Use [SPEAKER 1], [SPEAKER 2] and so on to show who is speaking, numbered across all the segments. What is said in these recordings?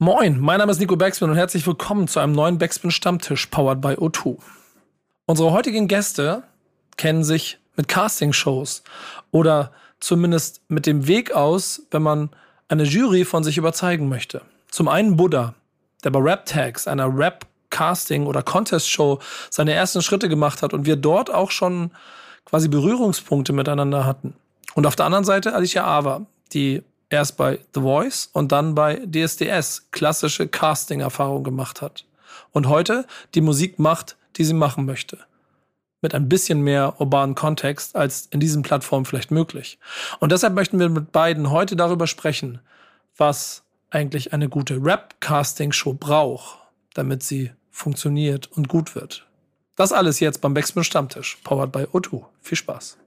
[SPEAKER 1] Moin, mein Name ist Nico Backspin und herzlich willkommen zu einem neuen Backspin Stammtisch powered by O2. Unsere heutigen Gäste kennen sich mit Castingshows oder zumindest mit dem Weg aus, wenn man eine Jury von sich überzeugen möchte. Zum einen Buddha, der bei Rap Tags, einer Rap Casting oder Contest Show seine ersten Schritte gemacht hat und wir dort auch schon quasi Berührungspunkte miteinander hatten. Und auf der anderen Seite Alicia Ava, die erst bei The Voice und dann bei DSDS klassische Casting-Erfahrung gemacht hat. Und heute die Musik macht, die sie machen möchte. Mit ein bisschen mehr urbanen Kontext als in diesen Plattformen vielleicht möglich. Und deshalb möchten wir mit beiden heute darüber sprechen, was eigentlich eine gute Rap-Casting-Show braucht, damit sie funktioniert und gut wird. Das alles jetzt beim Backspin Stammtisch, powered by O2. Viel Spaß.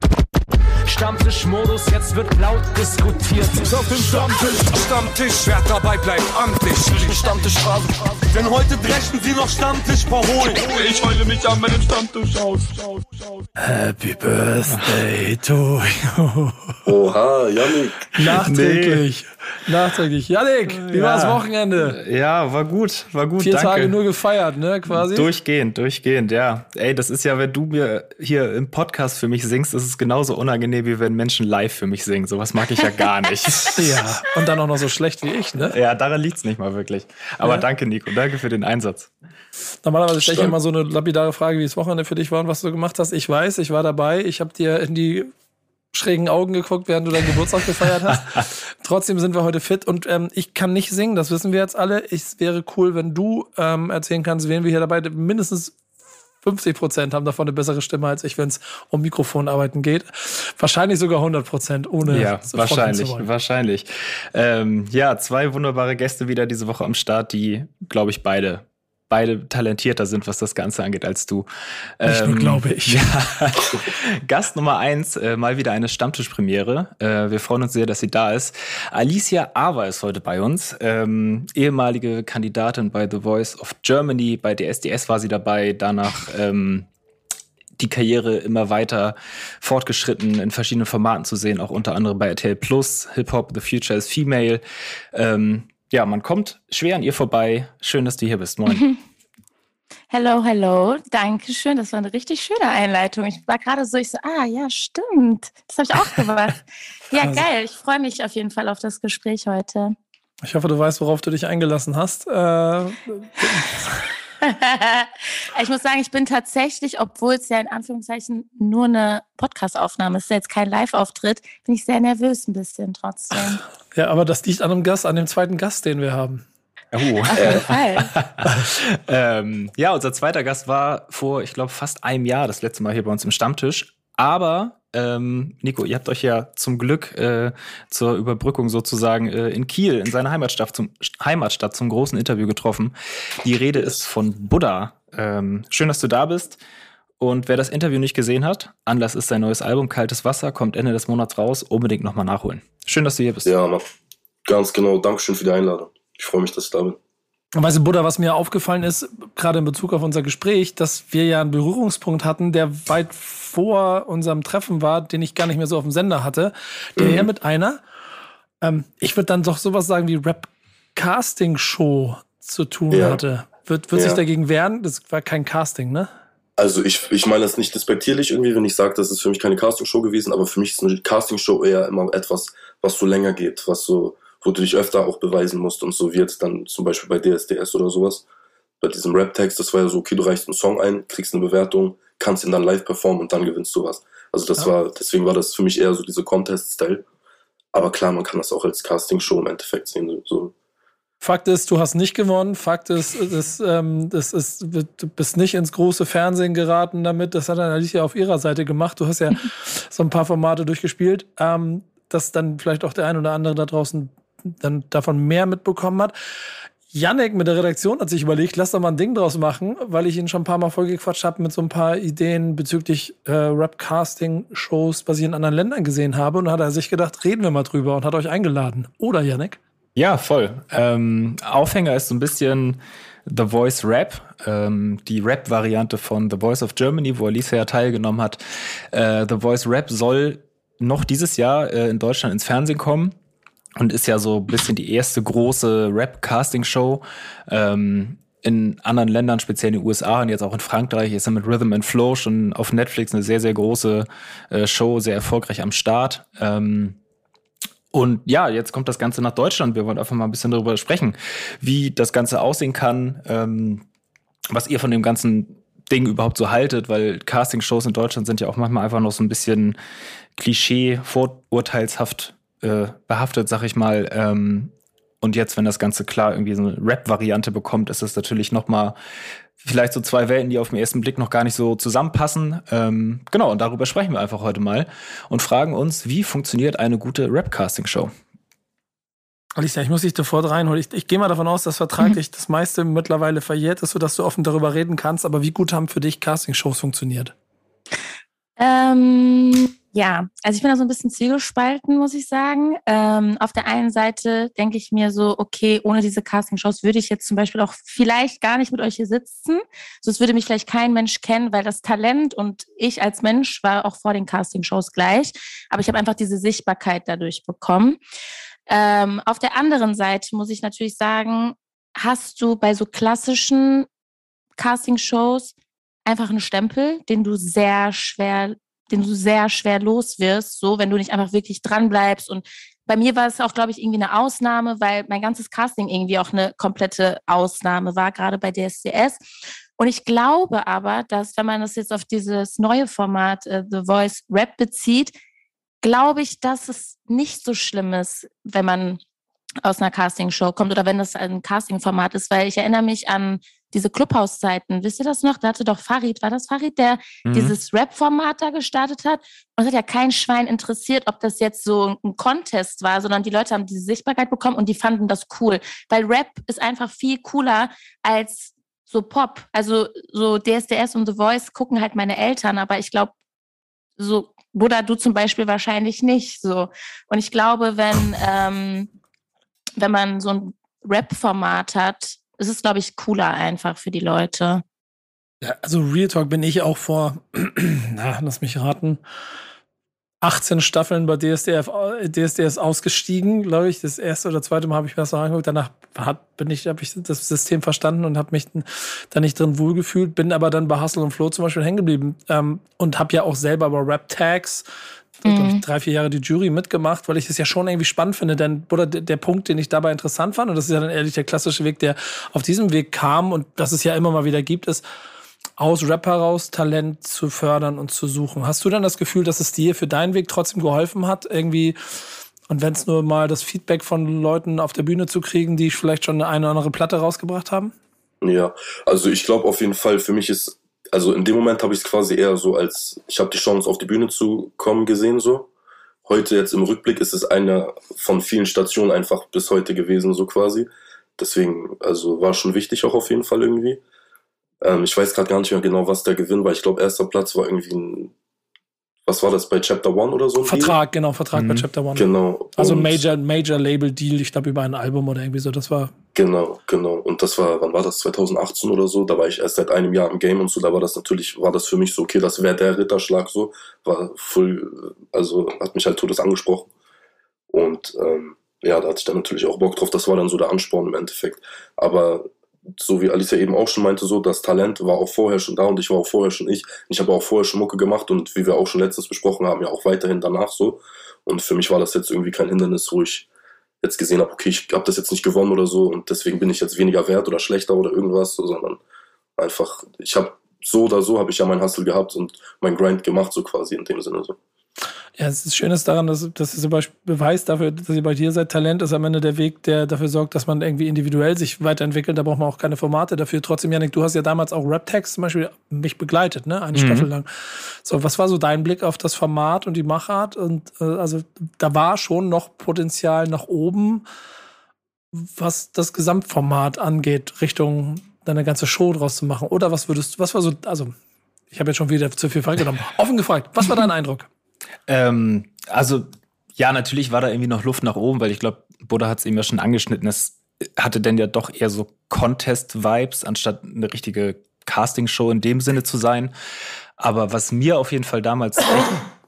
[SPEAKER 2] Stammtischmodus, jetzt wird laut diskutiert.
[SPEAKER 3] Auf dem Stammtisch, Stammtisch, wer dabei bleibt, amtlich.
[SPEAKER 2] Stammtischphase.
[SPEAKER 3] Denn heute brechen sie noch Stammtisch verholen.
[SPEAKER 4] Ich heule mich an meinem Stammtisch aus.
[SPEAKER 1] Happy Birthday to you.
[SPEAKER 5] Oha, Yannick.
[SPEAKER 1] Nachträglich. Nachträglich. Yannick, wie
[SPEAKER 6] Ja.
[SPEAKER 1] war's Wochenende?
[SPEAKER 6] Ja, war gut, war gut,
[SPEAKER 1] Vier
[SPEAKER 6] danke.
[SPEAKER 1] Tage nur gefeiert, ne, quasi?
[SPEAKER 6] Durchgehend, durchgehend, ja. Ey, das ist ja, wenn du mir hier im Podcast für mich singst, ist es genauso unangenehm, wie wenn Menschen live für mich singen. Sowas mag ich ja gar nicht.
[SPEAKER 1] Ja, und dann auch noch so schlecht wie ich, ne?
[SPEAKER 6] ja, daran liegt's nicht mal wirklich. Aber
[SPEAKER 1] Ja.
[SPEAKER 6] danke, Nico, danke für den Einsatz.
[SPEAKER 1] Normalerweise stelle ich immer so eine lapidare Frage, wie das Wochenende für dich war und was du gemacht hast. Ich weiß, ich war dabei. Ich habe dir in die schrägen Augen geguckt, während du deinen Geburtstag gefeiert hast. Trotzdem sind wir heute fit und ähm, ich kann nicht singen, das wissen wir jetzt alle. Es wäre cool, wenn du ähm, erzählen kannst, wen wir hier dabei mindestens 50 Prozent haben davon eine bessere Stimme als ich, wenn es um Mikrofonarbeiten geht. Wahrscheinlich sogar 100 Prozent, ohne
[SPEAKER 6] Ja,
[SPEAKER 1] zu
[SPEAKER 6] wahrscheinlich,
[SPEAKER 1] wollen.
[SPEAKER 6] wahrscheinlich. Ähm, ja, zwei wunderbare Gäste wieder diese Woche am Start, die, glaube ich, beide, beide talentierter sind, was das Ganze angeht, als du.
[SPEAKER 1] Nicht nur glaube ich.
[SPEAKER 6] Ja. Gast Nummer eins, äh, mal wieder eine Stammtischpremiere. Äh, wir freuen uns sehr, dass sie da ist. Alicia Ava ist heute bei uns, ähm, ehemalige Kandidatin bei The Voice of Germany. Bei DSDS war sie dabei, danach ähm, die Karriere immer weiter fortgeschritten, in verschiedenen Formaten zu sehen, auch unter anderem bei RTL Plus, Hip Hop, The Future is Female. Ähm, ja, man kommt schwer an ihr vorbei. Schön, dass du hier bist. Moin.
[SPEAKER 7] Hello, hello. Dankeschön. Das war eine richtig schöne Einleitung. Ich war gerade so, ich so, ah ja, stimmt. Das habe ich auch gemacht. ja,
[SPEAKER 1] Also-
[SPEAKER 7] geil. Ich freue mich auf jeden Fall auf das Gespräch heute.
[SPEAKER 1] Ich hoffe, du weißt, worauf du dich eingelassen hast. Äh,
[SPEAKER 7] ich muss sagen, ich bin tatsächlich, obwohl es ja in Anführungszeichen nur eine Podcast-Aufnahme ist, ja jetzt kein Live-Auftritt, bin ich sehr nervös ein bisschen trotzdem.
[SPEAKER 1] ja, aber das liegt an einem Gast, an dem zweiten Gast, den wir haben.
[SPEAKER 6] Oh.
[SPEAKER 7] Auf jeden Fall.
[SPEAKER 6] ähm, ja, unser zweiter Gast war vor, ich glaube, fast einem Jahr das letzte Mal hier bei uns im Stammtisch. Aber, ähm, Nico, ihr habt euch ja zum Glück äh, zur Überbrückung sozusagen äh, in Kiel, in seiner Heimatstadt zum, Heimatstadt zum großen Interview getroffen. Die Rede ist von Buddha. Ähm, schön, dass du da bist. Und wer das Interview nicht gesehen hat, Anlass ist sein neues Album Kaltes Wasser, kommt Ende des Monats raus, unbedingt nochmal nachholen. Schön, dass du hier bist.
[SPEAKER 5] Ja, Mann. Ganz genau. Dankeschön für die Einladung. Ich freue mich, dass ich da bin.
[SPEAKER 1] Weißt du, Buddha, was mir aufgefallen ist, gerade in Bezug auf unser Gespräch, dass wir ja einen Berührungspunkt hatten, der weit vor unserem Treffen war, den ich gar nicht mehr so auf dem Sender hatte, der
[SPEAKER 5] Mhm.
[SPEAKER 1] ja mit einer, ähm, ich würde dann doch sowas sagen wie Rap-Casting-Show zu tun
[SPEAKER 5] Ja.
[SPEAKER 1] hatte. Wird, wird sich
[SPEAKER 5] Ja.
[SPEAKER 1] dagegen wehren? Das war kein Casting, ne?
[SPEAKER 5] Also ich, ich meine das nicht despektierlich irgendwie, wenn ich sage, das ist für mich keine Castingshow gewesen, aber für mich ist eine Castingshow eher immer etwas, was so länger geht, was so, wo du dich öfter auch beweisen musst und so wird dann zum Beispiel bei DSDS oder sowas. Bei diesem Rap-Text, das war ja so, okay, du reichst einen Song ein, kriegst eine Bewertung, kannst ihn dann live performen und dann gewinnst du was. Also das
[SPEAKER 1] Ja.
[SPEAKER 5] war, deswegen war das für mich eher so diese Contest-Style. Aber klar, man kann das auch als Castingshow im Endeffekt sehen. So.
[SPEAKER 1] Fakt ist, du hast nicht gewonnen. Fakt ist, das, ähm, das ist, du bist nicht ins große Fernsehen geraten damit. Das hat dann Alicia auf ihrer Seite gemacht. Du hast ja so ein paar Formate durchgespielt, ähm, dass dann vielleicht auch der ein oder andere da draußen dann davon mehr mitbekommen hat. Yannick mit der Redaktion hat sich überlegt, lass doch mal ein Ding draus machen, weil ich ihn schon ein paar Mal vollgequatscht habe mit so ein paar Ideen bezüglich äh, Rap-Casting-Shows, was ich in anderen Ländern gesehen habe. Und hat er sich gedacht, reden wir mal drüber und hat euch eingeladen. Oder, Yannick?
[SPEAKER 6] Ja, voll. Ähm, Aufhänger ist so ein bisschen The Voice Rap, ähm, die Rap-Variante von The Voice of Germany, wo Alicia ja teilgenommen hat. Äh, The Voice Rap soll noch dieses Jahr äh, in Deutschland ins Fernsehen kommen. Und ist ja so ein bisschen die erste große Rap-Casting-Show. Ähm, in anderen Ländern, speziell in den USA und jetzt auch in Frankreich, ist er mit Rhythm and Flow schon auf Netflix eine sehr, sehr große äh, Show, sehr erfolgreich am Start. Ähm, und ja, jetzt kommt das Ganze nach Deutschland. Wir wollen einfach mal ein bisschen darüber sprechen, wie das Ganze aussehen kann, ähm, was ihr von dem ganzen Ding überhaupt so haltet, weil Castingshows in Deutschland sind ja auch manchmal einfach noch so ein bisschen Klischee, vorurteilshaft äh, behaftet, sag ich mal. Ähm, und jetzt, wenn das Ganze klar irgendwie so eine Rap-Variante bekommt, ist das natürlich noch mal vielleicht so zwei Welten, die auf den ersten Blick noch gar nicht so zusammenpassen. Ähm, genau, und darüber sprechen wir einfach heute mal und fragen uns, wie funktioniert eine gute Rap-Casting-Show?
[SPEAKER 1] Alicia, ich muss dich sofort reinholen. Ich, ich gehe mal davon aus, dass vertraglich mhm. das meiste mittlerweile verjährt ist, sodass du offen darüber reden kannst. Aber wie gut haben für dich Casting-Shows funktioniert?
[SPEAKER 7] Ähm, ja, also ich bin da so ein bisschen zwiegespalten, muss ich sagen. Ähm, auf der einen Seite denke ich mir so, okay, ohne diese Casting-Shows würde ich jetzt zum Beispiel auch vielleicht gar nicht mit euch hier sitzen. So, es würde mich vielleicht kein Mensch kennen, weil das Talent und ich als Mensch war auch vor den Casting-Shows gleich. Aber ich habe einfach diese Sichtbarkeit dadurch bekommen. Ähm, auf der anderen Seite muss ich natürlich sagen, hast du bei so klassischen Casting-Shows einfach einen Stempel, den du sehr schwer den du sehr schwer los wirst, so wenn du nicht einfach wirklich dran bleibst. Und bei mir war es auch, glaube ich, irgendwie eine Ausnahme, weil mein ganzes Casting irgendwie auch eine komplette Ausnahme war, gerade bei DSDS. Und ich glaube aber, dass wenn man das jetzt auf dieses neue Format uh, The Voice Rap bezieht, glaube ich, dass es nicht so schlimm ist, wenn man aus einer Castingshow kommt oder wenn das ein Castingformat ist, weil ich erinnere mich an diese Clubhouse-Zeiten. Wisst ihr das noch? Da hatte doch Farid, war das Farid, der mhm. dieses Rap-Format da gestartet hat? Und es hat ja kein Schwein interessiert, ob das jetzt so ein Contest war, sondern die Leute haben diese Sichtbarkeit bekommen und die fanden das cool. Weil Rap ist einfach viel cooler als so Pop. Also so DSDS und The Voice gucken halt meine Eltern, aber ich glaube, so, Buddha, du zum Beispiel wahrscheinlich nicht so. Und ich glaube, wenn, ähm, wenn man so ein Rap-Format hat, ist es, glaube ich, cooler einfach für die Leute.
[SPEAKER 1] Ja, also Real Talk bin ich auch vor, na, lass mich raten, 18 Staffeln bei DSDF, DSDS ausgestiegen, glaube ich. Das erste oder zweite Mal habe ich mir das angeguckt. Danach hat, ich, habe ich das System verstanden und habe mich da nicht drin wohlgefühlt. Bin aber dann bei Hustle und Flow zum Beispiel hängen geblieben ähm, und habe ja auch selber bei Rap Tags mhm. drei, vier Jahre die Jury mitgemacht, weil ich es ja schon irgendwie spannend finde. Denn oder der, der Punkt, den ich dabei interessant fand, und das ist ja dann ehrlich der klassische Weg, der auf diesem Weg kam und das es ja immer mal wieder gibt, ist, aus Rap heraus Talent zu fördern und zu suchen. Hast du dann das Gefühl, dass es dir für deinen Weg trotzdem geholfen hat, irgendwie und wenn es nur mal das Feedback von Leuten auf der Bühne zu kriegen, die vielleicht schon eine oder andere Platte rausgebracht haben?
[SPEAKER 5] Ja, also ich glaube auf jeden Fall, für mich ist also in dem Moment habe ich es quasi eher so als, ich habe die Chance auf die Bühne zu kommen gesehen so. Heute jetzt im Rückblick ist es eine von vielen Stationen einfach bis heute gewesen so quasi. Deswegen, also war schon wichtig auch auf jeden Fall irgendwie. Ähm, ich weiß gerade gar nicht mehr genau, was der Gewinn war. Ich glaube, erster Platz war irgendwie ein was war das bei Chapter One oder so?
[SPEAKER 1] Vertrag, Deal? genau, Vertrag mhm. bei Chapter One.
[SPEAKER 5] Genau.
[SPEAKER 1] Also Major, Major Label Deal, ich glaube über ein Album oder irgendwie so, das war.
[SPEAKER 5] Genau, genau. Und das war, wann war das? 2018 oder so? Da war ich erst seit einem Jahr im Game und so, da war das natürlich, war das für mich so, okay, das wäre der Ritterschlag so, war voll, also hat mich halt todes angesprochen. Und ähm, ja, da hatte ich dann natürlich auch Bock drauf, das war dann so der Ansporn im Endeffekt. Aber so wie Alicia eben auch schon meinte, so das Talent war auch vorher schon da und ich war auch vorher schon ich. Ich habe auch vorher schon Mucke gemacht und wie wir auch schon letztens besprochen haben, ja auch weiterhin danach so. Und für mich war das jetzt irgendwie kein Hindernis, wo ich jetzt gesehen habe, okay, ich habe das jetzt nicht gewonnen oder so und deswegen bin ich jetzt weniger wert oder schlechter oder irgendwas, so, sondern einfach, ich habe so oder so habe ich ja mein Hustle gehabt und mein Grind gemacht, so quasi in dem Sinne so.
[SPEAKER 1] Ja, es ist Schönes daran, dass, dass es zum Beispiel Beweis dafür, dass ihr bei dir seid. Talent ist am Ende der Weg, der dafür sorgt, dass man irgendwie individuell sich weiterentwickelt. Da braucht man auch keine Formate dafür. Trotzdem, Janik, du hast ja damals auch Rap-Tags zum Beispiel mich begleitet, ne? Eine mhm. Staffel lang. So, was war so dein Blick auf das Format und die Machart? Und äh, also da war schon noch Potenzial nach oben, was das Gesamtformat angeht, Richtung deine ganze Show draus zu machen. Oder was würdest du, was war so, also ich habe jetzt schon wieder zu viel genommen. Offen gefragt, was war dein Eindruck?
[SPEAKER 6] Ähm, also, ja, natürlich war da irgendwie noch Luft nach oben, weil ich glaube, Buddha hat es eben ja schon angeschnitten. Es hatte denn ja doch eher so Contest-Vibes, anstatt eine richtige Casting-Show in dem Sinne zu sein. Aber was mir auf jeden Fall damals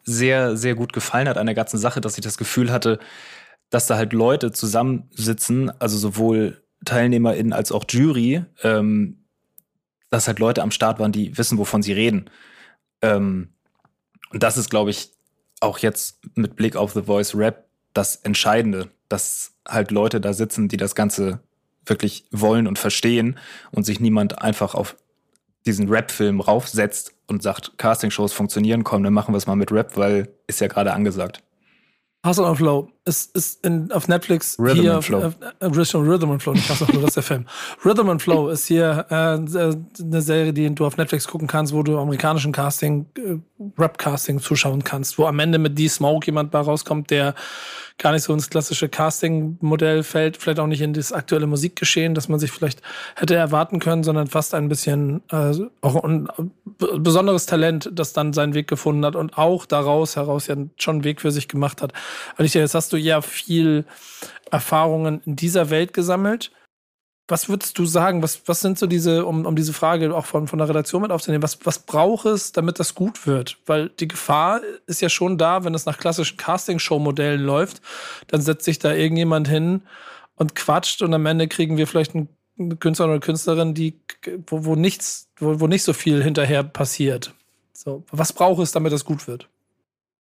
[SPEAKER 6] sehr, sehr gut gefallen hat an der ganzen Sache, dass ich das Gefühl hatte, dass da halt Leute zusammensitzen, also sowohl TeilnehmerInnen als auch Jury, ähm, dass halt Leute am Start waren, die wissen, wovon sie reden. Ähm, und das ist, glaube ich, auch jetzt mit Blick auf The Voice Rap das Entscheidende, dass halt Leute da sitzen, die das Ganze wirklich wollen und verstehen und sich niemand einfach auf diesen Rap-Film raufsetzt und sagt, Castingshows funktionieren, komm, dann machen wir es mal mit Rap, weil ist ja gerade angesagt.
[SPEAKER 1] Hustle and Flow ist, ist in, auf Netflix
[SPEAKER 6] Rhythm
[SPEAKER 1] hier
[SPEAKER 6] and Flow.
[SPEAKER 1] Äh, äh, Rhythm and Flow, Hustle and Flow, das ist der Film. Rhythm and Flow ist hier äh, eine Serie, die du auf Netflix gucken kannst, wo du amerikanischen Casting, äh, Rap-Casting zuschauen kannst, wo am Ende mit D-Smoke jemand bei rauskommt, der gar nicht so ins klassische Casting-Modell fällt, vielleicht auch nicht in das aktuelle Musikgeschehen, das man sich vielleicht hätte erwarten können, sondern fast ein bisschen äh, auch ein äh, besonderes Talent, das dann seinen Weg gefunden hat und auch daraus heraus ja schon einen Weg für sich gemacht hat. Alicia, jetzt hast du ja viel Erfahrungen in dieser Welt gesammelt. Was würdest du sagen, was, was sind so diese, um, um diese Frage auch von, von der Redaktion mit aufzunehmen, was, was braucht es, damit das gut wird? Weil die Gefahr ist ja schon da, wenn es nach klassischen Castingshow-Modellen läuft, dann setzt sich da irgendjemand hin und quatscht und am Ende kriegen wir vielleicht einen Künstler oder Künstlerin, die, wo, wo nichts, wo, wo nicht so viel hinterher passiert. So, was braucht es, damit das gut wird?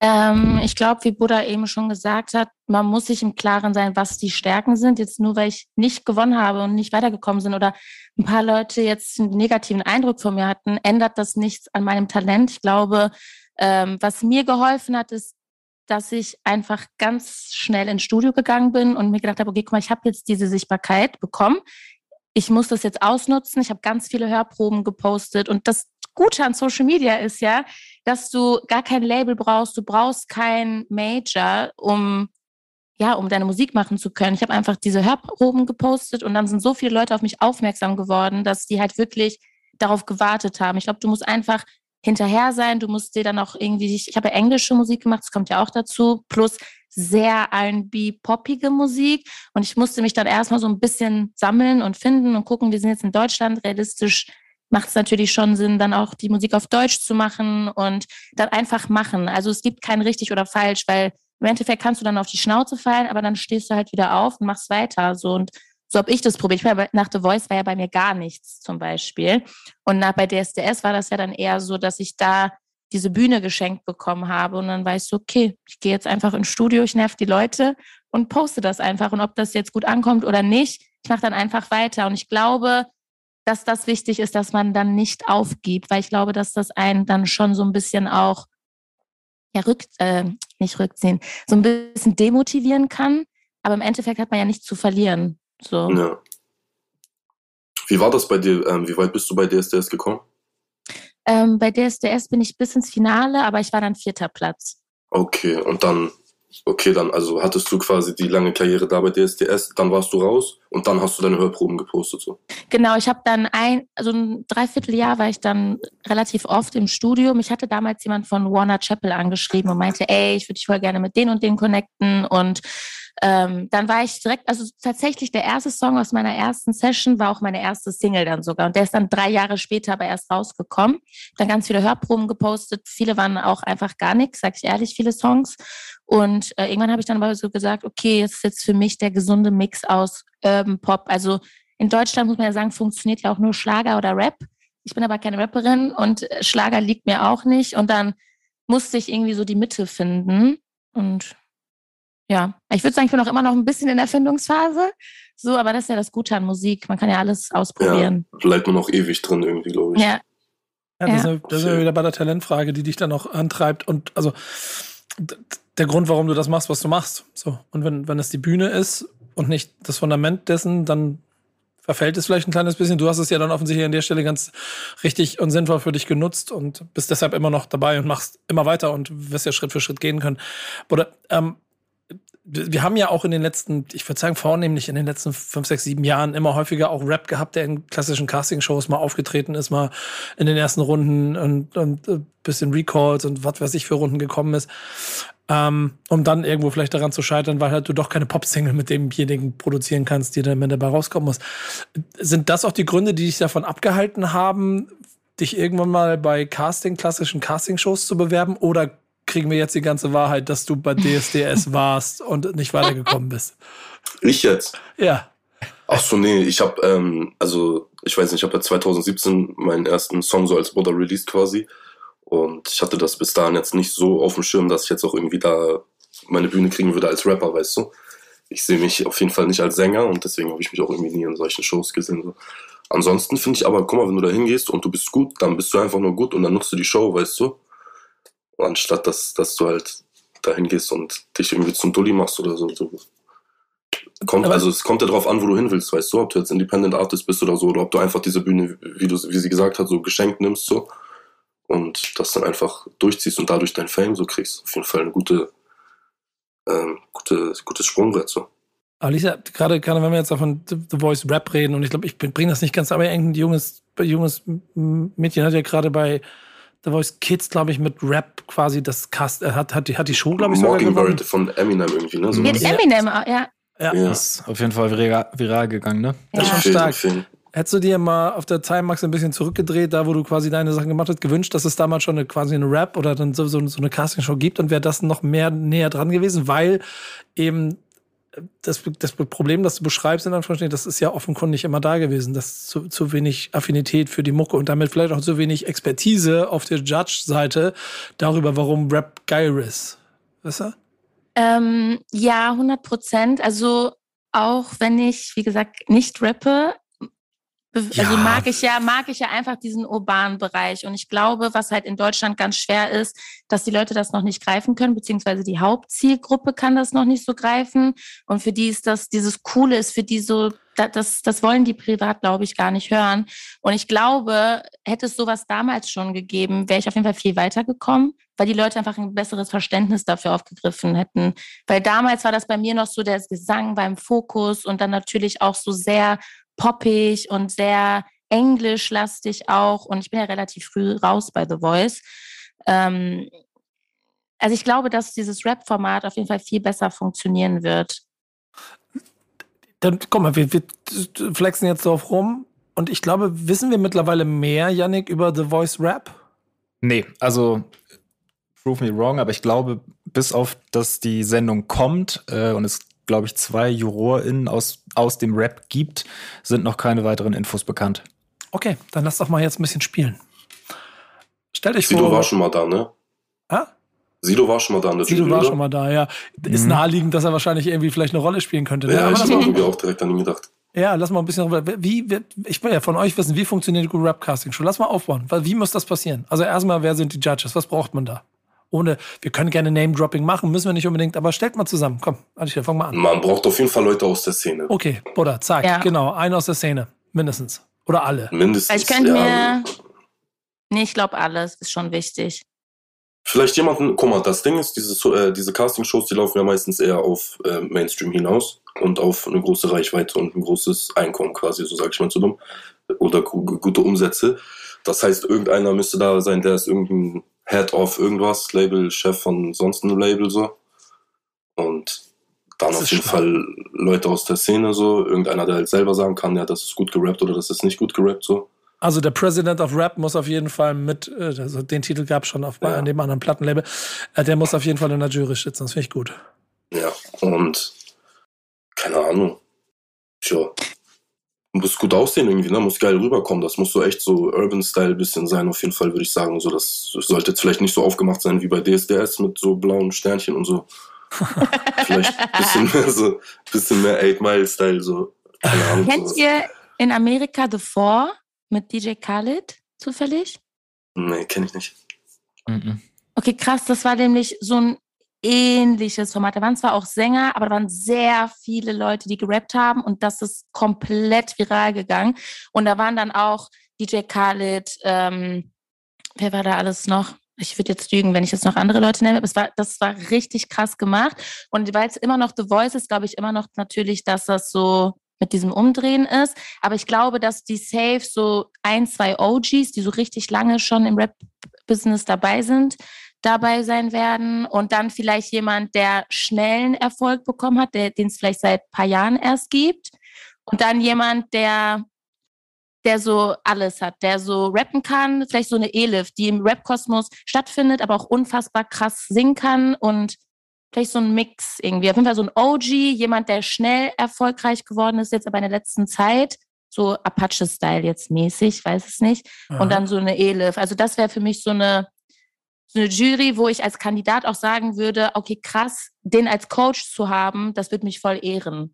[SPEAKER 7] Ähm, ich glaube, wie Buddha eben schon gesagt hat, man muss sich im Klaren sein, was die Stärken sind. Jetzt nur, weil ich nicht gewonnen habe und nicht weitergekommen sind oder ein paar Leute jetzt einen negativen Eindruck von mir hatten, ändert das nichts an meinem Talent. Ich glaube, ähm, was mir geholfen hat, ist, dass ich einfach ganz schnell ins Studio gegangen bin und mir gedacht habe, okay, guck mal, ich habe jetzt diese Sichtbarkeit bekommen. Ich muss das jetzt ausnutzen. Ich habe ganz viele Hörproben gepostet und das Gute an Social Media ist ja, dass du gar kein Label brauchst, du brauchst kein Major, um ja, um deine Musik machen zu können. Ich habe einfach diese Hörproben gepostet und dann sind so viele Leute auf mich aufmerksam geworden, dass die halt wirklich darauf gewartet haben. Ich glaube, du musst einfach hinterher sein, du musst dir dann auch irgendwie, ich habe ja englische Musik gemacht, das kommt ja auch dazu, plus sehr R&B-poppige Musik und ich musste mich dann erstmal so ein bisschen sammeln und finden und gucken, wir sind jetzt in Deutschland realistisch macht es natürlich schon Sinn, dann auch die Musik auf Deutsch zu machen und dann einfach machen. Also es gibt kein richtig oder falsch, weil im Endeffekt kannst du dann auf die Schnauze fallen, aber dann stehst du halt wieder auf und machst weiter. So und so habe ich das probiert. Ich nach The Voice war ja bei mir gar nichts zum Beispiel. Und nach, bei DSDS war das ja dann eher so, dass ich da diese Bühne geschenkt bekommen habe und dann weißt du, okay, ich gehe jetzt einfach ins Studio, ich nerv die Leute und poste das einfach. Und ob das jetzt gut ankommt oder nicht, ich mache dann einfach weiter. Und ich glaube, dass das wichtig ist, dass man dann nicht aufgibt, weil ich glaube, dass das einen dann schon so ein bisschen auch ja, rück, äh, nicht rückziehen, so ein bisschen demotivieren kann. Aber im Endeffekt hat man ja nichts zu verlieren. So.
[SPEAKER 5] Ja. Wie war das bei dir? Ähm, wie weit bist du bei DSDS gekommen?
[SPEAKER 7] Ähm, bei DSDS bin ich bis ins Finale, aber ich war dann vierter Platz.
[SPEAKER 5] Okay, und dann Okay, dann also hattest du quasi die lange Karriere da bei DSDS, dann warst du raus und dann hast du deine Hörproben gepostet so.
[SPEAKER 7] Genau, ich habe dann ein, also ein Dreivierteljahr war ich dann relativ oft im Studio. Mich hatte damals jemand von Warner Chapel angeschrieben und meinte, ey, ich würde dich voll gerne mit denen und denen connecten und ähm, dann war ich direkt, also tatsächlich der erste Song aus meiner ersten Session war auch meine erste Single dann sogar. Und der ist dann drei Jahre später aber erst rausgekommen. Dann ganz viele Hörproben gepostet. Viele waren auch einfach gar nichts, sag ich ehrlich, viele Songs. Und äh, irgendwann habe ich dann aber so gesagt, okay, jetzt ist jetzt für mich der gesunde Mix aus Urban Pop. Also in Deutschland muss man ja sagen, funktioniert ja auch nur Schlager oder Rap. Ich bin aber keine Rapperin und äh, Schlager liegt mir auch nicht. Und dann musste ich irgendwie so die Mitte finden. Und ja, ich würde sagen, ich bin auch immer noch ein bisschen in der Findungsphase. So, aber das ist ja das Gute an Musik. Man kann ja alles ausprobieren.
[SPEAKER 5] Ja, bleibt man auch ewig drin irgendwie, glaube ich.
[SPEAKER 7] Ja.
[SPEAKER 1] Ja, das, ja. Ist, das ist ja wieder bei der Talentfrage, die dich dann auch antreibt. Und also der Grund, warum du das machst, was du machst. So. Und wenn, wenn es die Bühne ist und nicht das Fundament dessen, dann verfällt es vielleicht ein kleines bisschen. Du hast es ja dann offensichtlich an der Stelle ganz richtig und sinnvoll für dich genutzt und bist deshalb immer noch dabei und machst immer weiter und wirst ja Schritt für Schritt gehen können. Oder ähm, wir haben ja auch in den letzten, ich würde sagen, vornehmlich in den letzten fünf, sechs, sieben Jahren immer häufiger auch Rap gehabt, der in klassischen Castingshows mal aufgetreten ist, mal in den ersten Runden und, und ein bisschen Recalls und was weiß ich für Runden gekommen ist. Ähm, um dann irgendwo vielleicht daran zu scheitern, weil halt du doch keine Pop-Single mit demjenigen produzieren kannst, die dann dabei rauskommen muss. Sind das auch die Gründe, die dich davon abgehalten haben, dich irgendwann mal bei Casting, klassischen Castingshows zu bewerben? Oder kriegen wir jetzt die ganze Wahrheit, dass du bei DSDS warst und nicht weitergekommen bist.
[SPEAKER 5] Ich jetzt?
[SPEAKER 1] Ja.
[SPEAKER 5] Ach so, nee, ich habe, ähm, also ich weiß nicht, ich habe ja 2017 meinen ersten Song so als Brother released quasi. Und ich hatte das bis dahin jetzt nicht so auf dem Schirm, dass ich jetzt auch irgendwie da meine Bühne kriegen würde als Rapper, weißt du. Ich sehe mich auf jeden Fall nicht als Sänger und deswegen habe ich mich auch irgendwie nie in solchen Shows gesehen. So. Ansonsten finde ich aber, guck mal, wenn du da hingehst und du bist gut, dann bist du einfach nur gut und dann nutzt du die Show, weißt du. Anstatt dass, dass du halt da hingehst und dich irgendwie zum Dulli machst oder so. Kommt,
[SPEAKER 1] Aber-
[SPEAKER 5] also es kommt ja drauf an, wo du hin willst, weißt du, ob du jetzt Independent Artist bist oder so, oder ob du einfach diese Bühne, wie du, wie sie gesagt hat, so geschenkt nimmst so und das dann einfach durchziehst und dadurch dein Fame so kriegst. Auf jeden Fall eine gute, ähm, gute, gutes Sprungbrett so.
[SPEAKER 1] Alicia, gerade, gerade wenn wir jetzt auch von The The Voice Rap reden und ich glaube, ich bringe das nicht ganz, aber irgendein junges, junges Mädchen hat ja gerade bei The Voice Kids, glaube ich, mit Rap quasi das Cast, er hat, hat, die, hat die Show, glaube ich, sogar.
[SPEAKER 5] Mockingbird von Eminem irgendwie, ne? So
[SPEAKER 7] Mit
[SPEAKER 1] Ja.
[SPEAKER 7] Eminem, ja.
[SPEAKER 1] Ja,
[SPEAKER 5] Ja.
[SPEAKER 6] Ist auf jeden Fall viral, viral gegangen, ne?
[SPEAKER 1] das ist
[SPEAKER 7] Ja.
[SPEAKER 1] schon stark. Hättest du dir mal auf der Timex ein bisschen zurückgedreht, da wo du quasi deine Sachen gemacht hast, gewünscht, dass es damals schon eine, quasi eine Rap oder dann so, so, so eine Castingshow gibt und wäre das noch mehr näher dran gewesen, weil eben das, das Problem, das du beschreibst, in Anführungsstrichen, das ist ja offenkundig immer da gewesen, dass zu, zu wenig Affinität für die Mucke und damit vielleicht auch zu wenig Expertise auf der Judge-Seite darüber, warum Rap geil ist. Weißt du?
[SPEAKER 7] Ähm, ja, 100 Prozent. Also auch wenn ich, wie gesagt, nicht rappe,
[SPEAKER 1] Ja.
[SPEAKER 7] also mag ich ja, mag ich ja einfach diesen urbanen Bereich. Und ich glaube, was halt in Deutschland ganz schwer ist, dass die Leute das noch nicht greifen können, beziehungsweise die Hauptzielgruppe kann das noch nicht so greifen. Und für die ist das, dieses Coole ist für die so, da- das, das wollen die privat, glaube ich, gar nicht hören. Und ich glaube, hätte es sowas damals schon gegeben, wäre ich auf jeden Fall viel weitergekommen, weil die Leute einfach ein besseres Verständnis dafür aufgegriffen hätten. Weil damals war das bei mir noch so, der Gesang beim Fokus und dann natürlich auch so sehr poppig und sehr englischlastig auch. Und ich bin ja relativ früh raus bei The Voice. Ähm, also ich glaube, dass dieses Rap-Format auf jeden Fall viel besser funktionieren wird.
[SPEAKER 1] Dann, guck mal, wir, wir flexen jetzt drauf rum und ich glaube, wissen wir mittlerweile mehr, Yannick, über The Voice Rap?
[SPEAKER 6] Nee, also prove me wrong, aber ich glaube, bis auf, dass die Sendung kommt äh, und es, glaube ich, zwei JurorInnen aus, aus dem Rap gibt, sind noch keine weiteren Infos bekannt.
[SPEAKER 1] Okay, dann lass doch mal jetzt ein bisschen spielen. Stellt euch
[SPEAKER 5] Sido
[SPEAKER 1] vor.
[SPEAKER 5] war schon mal da, ne?
[SPEAKER 1] Ah?
[SPEAKER 5] Sido war schon mal da in der
[SPEAKER 1] Sido war
[SPEAKER 5] oder?
[SPEAKER 1] schon mal da, ja. Ist
[SPEAKER 6] Mhm.
[SPEAKER 1] naheliegend, dass er wahrscheinlich irgendwie vielleicht eine Rolle spielen könnte. Ne?
[SPEAKER 5] Ja,
[SPEAKER 1] Aber
[SPEAKER 5] ich
[SPEAKER 1] lass
[SPEAKER 5] habe
[SPEAKER 1] mal,
[SPEAKER 5] irgendwie auch direkt an ihn gedacht.
[SPEAKER 1] ja, lass mal ein bisschen drüber. Wie, wie, ich will ja von euch wissen, wie funktioniert gute Rap-Casting-Show? Lass mal aufbauen. Weil, Wie muss das passieren? Also erstmal, wer sind die Judges? Was braucht man da? Ohne, wir können gerne Name-Dropping machen, müssen wir nicht unbedingt, aber stellt mal zusammen. Komm, Alicia, fang mal an.
[SPEAKER 5] Man braucht auf jeden Fall Leute aus der Szene.
[SPEAKER 1] Okay, Bruder, zack,
[SPEAKER 7] Ja.
[SPEAKER 1] genau, einer aus der Szene, mindestens. Oder alle.
[SPEAKER 5] Mindestens.
[SPEAKER 7] Also ich könnte
[SPEAKER 5] ja.
[SPEAKER 7] mir, nee, ich glaube, alles ist schon wichtig.
[SPEAKER 5] Vielleicht jemanden, guck mal, das Ding ist, diese, äh, diese Casting-Shows, die laufen ja meistens eher auf äh, Mainstream hinaus und auf eine große Reichweite und ein großes Einkommen quasi, so sage ich mal zu dumm. Oder gu gute Umsätze. Das heißt, irgendeiner müsste da sein, der ist irgendein Head of irgendwas, Label, Chef von sonst einem Label so. Und dann
[SPEAKER 1] Das
[SPEAKER 5] auf jeden
[SPEAKER 1] schlau.
[SPEAKER 5] Fall Leute aus der Szene so, irgendeiner, der halt selber sagen kann, ja, das ist gut gerappt oder das ist nicht gut gerappt so.
[SPEAKER 1] Also der President of Rap muss auf jeden Fall mit, äh, also den Titel gab es schon auf
[SPEAKER 5] Ja.
[SPEAKER 1] an dem anderen Plattenlabel, äh, der muss auf jeden Fall in der Jury sitzen, das finde ich gut.
[SPEAKER 5] Ja, und keine Ahnung. Tja. Muss gut aussehen irgendwie, ne? Muss geil rüberkommen. Das muss so echt so Urban-Style bisschen sein, auf jeden Fall, würde ich sagen. So, das sollte jetzt vielleicht nicht so aufgemacht sein wie bei DSDS mit so blauen Sternchen und so. vielleicht ein bisschen mehr so, bisschen mehr 8 Mile-Style, so. Keine Ahnung.
[SPEAKER 7] Kennt ihr in Amerika The Four mit DJ Khaled zufällig?
[SPEAKER 5] Nee, kenne ich nicht.
[SPEAKER 6] Mhm.
[SPEAKER 7] Okay, krass, das war nämlich so ein ähnliches Format. Da waren zwar auch Sänger, aber da waren sehr viele Leute, die gerappt haben und das ist komplett viral gegangen. Und da waren dann auch DJ Khaled, ähm, wer war da alles noch? Ich würde jetzt lügen, wenn ich jetzt noch andere Leute nenne, es war, das war richtig krass gemacht. Und weil es immer noch The Voice ist, glaube ich immer noch natürlich, dass das so mit diesem Umdrehen ist. Aber ich glaube, dass die Safe so ein, zwei OGs, die so richtig lange schon im Rap-Business dabei sind, dabei sein werden und dann vielleicht jemand, der schnellen Erfolg bekommen hat, der- den es vielleicht seit ein paar Jahren erst gibt und dann jemand, der der so alles hat, der so rappen kann, vielleicht so eine Elif, die im Rap-Kosmos stattfindet, aber auch unfassbar krass singen kann und vielleicht so ein Mix irgendwie. Auf jeden Fall so ein OG, jemand, der schnell erfolgreich geworden ist, jetzt aber in der letzten Zeit, so Apache-Style jetzt mäßig, weiß es nicht.
[SPEAKER 1] Aha.
[SPEAKER 7] Und dann so eine Elif. Also das wäre für mich so eine, eine Jury, wo ich als Kandidat auch sagen würde, okay, krass, den als Coach zu haben, das wird mich voll ehren.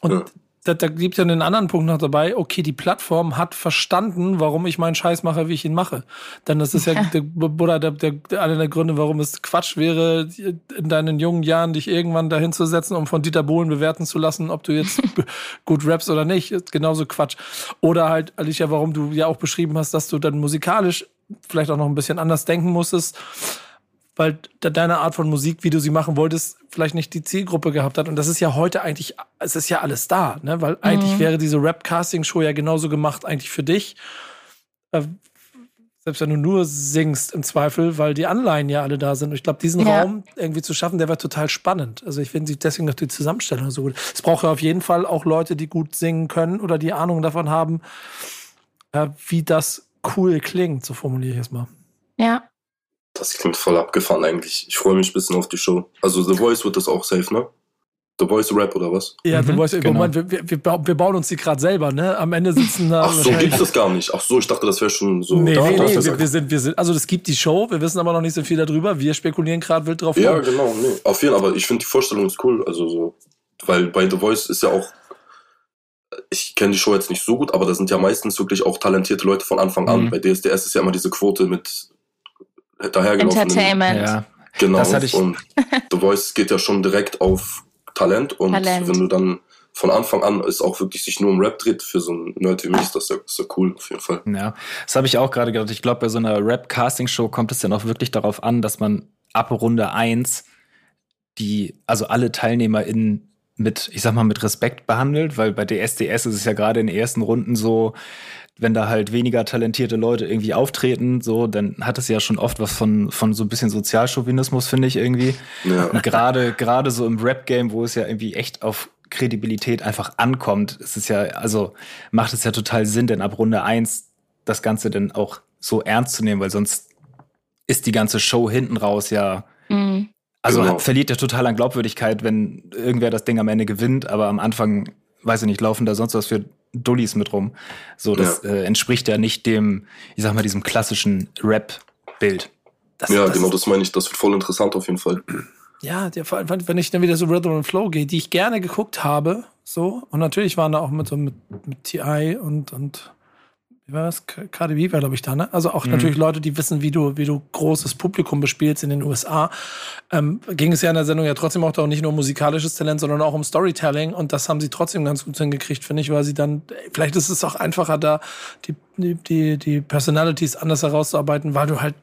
[SPEAKER 1] Und
[SPEAKER 5] Ja.
[SPEAKER 1] da, da gibt ja einen anderen Punkt noch dabei. Okay, die Plattform hat verstanden, warum ich meinen Scheiß mache, wie ich ihn mache. Denn das ist ja, der, oder der, der, der, einer der Gründe, warum es Quatsch wäre, in deinen jungen Jahren dich irgendwann dahin zu setzen, um von Dieter Bohlen bewerten zu lassen, ob du jetzt gut rappst oder nicht. Ist genauso Quatsch. Oder halt, Alicia, warum du ja auch beschrieben hast, dass du dann musikalisch vielleicht auch noch ein bisschen anders denken musstest weil de- deine Art von Musik, wie du sie machen wolltest, vielleicht nicht die Zielgruppe gehabt hat. Und das ist ja heute eigentlich, es ist ja alles da, ne? Weil eigentlich wäre diese Rap-Casting-Show ja genauso gemacht eigentlich für dich. Äh, selbst wenn du nur singst im Zweifel, weil die Anleihen ja alle da sind. Und ich glaube, diesen
[SPEAKER 7] Ja.
[SPEAKER 1] Raum irgendwie zu schaffen, der war total spannend. Also ich finde deswegen noch die Zusammenstellung so gut. Es braucht ja auf jeden Fall auch Leute, die gut singen können oder die Ahnung davon haben, äh, wie das cool klingt, so formuliere ich es mal.
[SPEAKER 7] Ja.
[SPEAKER 5] Das klingt voll abgefahren eigentlich. Ich freue mich ein bisschen auf die Show. Also The Voice wird das auch safe, ne? The Voice Rap oder was?
[SPEAKER 1] Ja, du
[SPEAKER 6] Mhm,
[SPEAKER 1] weißt,
[SPEAKER 6] genau.
[SPEAKER 1] Moment, wir, wir, wir bau- wir bauen uns die gerade selber, ne? Am Ende sitzen da.
[SPEAKER 5] Ach so, gibt's das gar nicht. Ach so, ich dachte, das wäre schon so.
[SPEAKER 1] Nee,
[SPEAKER 6] Doch,
[SPEAKER 1] nee, nee, wir, wir, sind, wir sind, also es gibt die Show, wir wissen aber noch nicht so viel darüber. Wir spekulieren gerade wild drauf
[SPEAKER 5] Ja,
[SPEAKER 1] rum.
[SPEAKER 5] genau, nee. Auf jeden Fall, aber ich finde die Vorstellung ist cool. Also so, weil bei The Voice ist ja auch, ich kenne die Show jetzt nicht so gut, aber da sind ja meistens wirklich auch talentierte Leute von Anfang an.
[SPEAKER 6] Mhm.
[SPEAKER 5] Bei DSDS ist ja immer diese Quote mit dahergelaufenen.
[SPEAKER 7] Entertainment.
[SPEAKER 6] Ja.
[SPEAKER 5] Genau.
[SPEAKER 6] Das hatte ich-
[SPEAKER 5] Und The Voice geht ja schon direkt auf Talent und
[SPEAKER 7] Talent.
[SPEAKER 5] wenn du dann von Anfang an es auch wirklich sich nur um Rap dreht für so einen Nerd wie mich, ist das ja, ist ja cool auf jeden Fall.
[SPEAKER 6] Ja, das habe ich auch gerade gedacht. Ich glaube, bei so einer Rap-Casting-Show kommt es dann auch wirklich darauf an, dass man ab Runde 1 die, also alle TeilnehmerInnen mit, ich sag mal, mit Respekt behandelt, weil bei DSDS ist es ja gerade in den ersten Runden so, wenn da halt weniger talentierte Leute irgendwie auftreten, so, dann hat es ja schon oft was von, von so ein bisschen Sozialchauvinismus, finde ich irgendwie.
[SPEAKER 5] Ja.
[SPEAKER 6] Und gerade, gerade so im Rap-Game, wo es ja irgendwie echt auf Kredibilität einfach ankommt, ist es ja, also macht es ja total Sinn, denn ab Runde 1 das Ganze dann auch so ernst zu nehmen, weil sonst ist die ganze Show hinten raus ja,
[SPEAKER 7] Mhm.
[SPEAKER 6] Also
[SPEAKER 5] Genau.
[SPEAKER 6] verliert ja total an Glaubwürdigkeit, wenn irgendwer das Ding am Ende gewinnt, aber am Anfang, weiß ich nicht, laufen da sonst was für Dullis mit rum. So, das äh, entspricht ja nicht dem, ich sag mal, diesem klassischen Rap-Bild.
[SPEAKER 5] Ja,
[SPEAKER 1] das,
[SPEAKER 5] genau, das meine ich. Das wird voll interessant auf jeden Fall.
[SPEAKER 1] Ja, der, vor allem, wenn ich dann wieder so Rhythm and Flow gehe, die ich gerne geguckt habe, so. Und natürlich waren da auch mit so mit, mit TI und, und wie war das? KDB war, glaube ich, da, ne? Also auch natürlich Leute, die wissen, wie du, wie du großes Publikum bespielst in den USA. Ähm, ging es ja in der Sendung ja trotzdem auch darum, nicht nur um musikalisches Talent, sondern auch um Storytelling. Und das haben sie trotzdem ganz gut hingekriegt, finde ich, weil sie dann, vielleicht ist es auch einfacher da, die, die, die, die Personalities anders herauszuarbeiten, weil du halt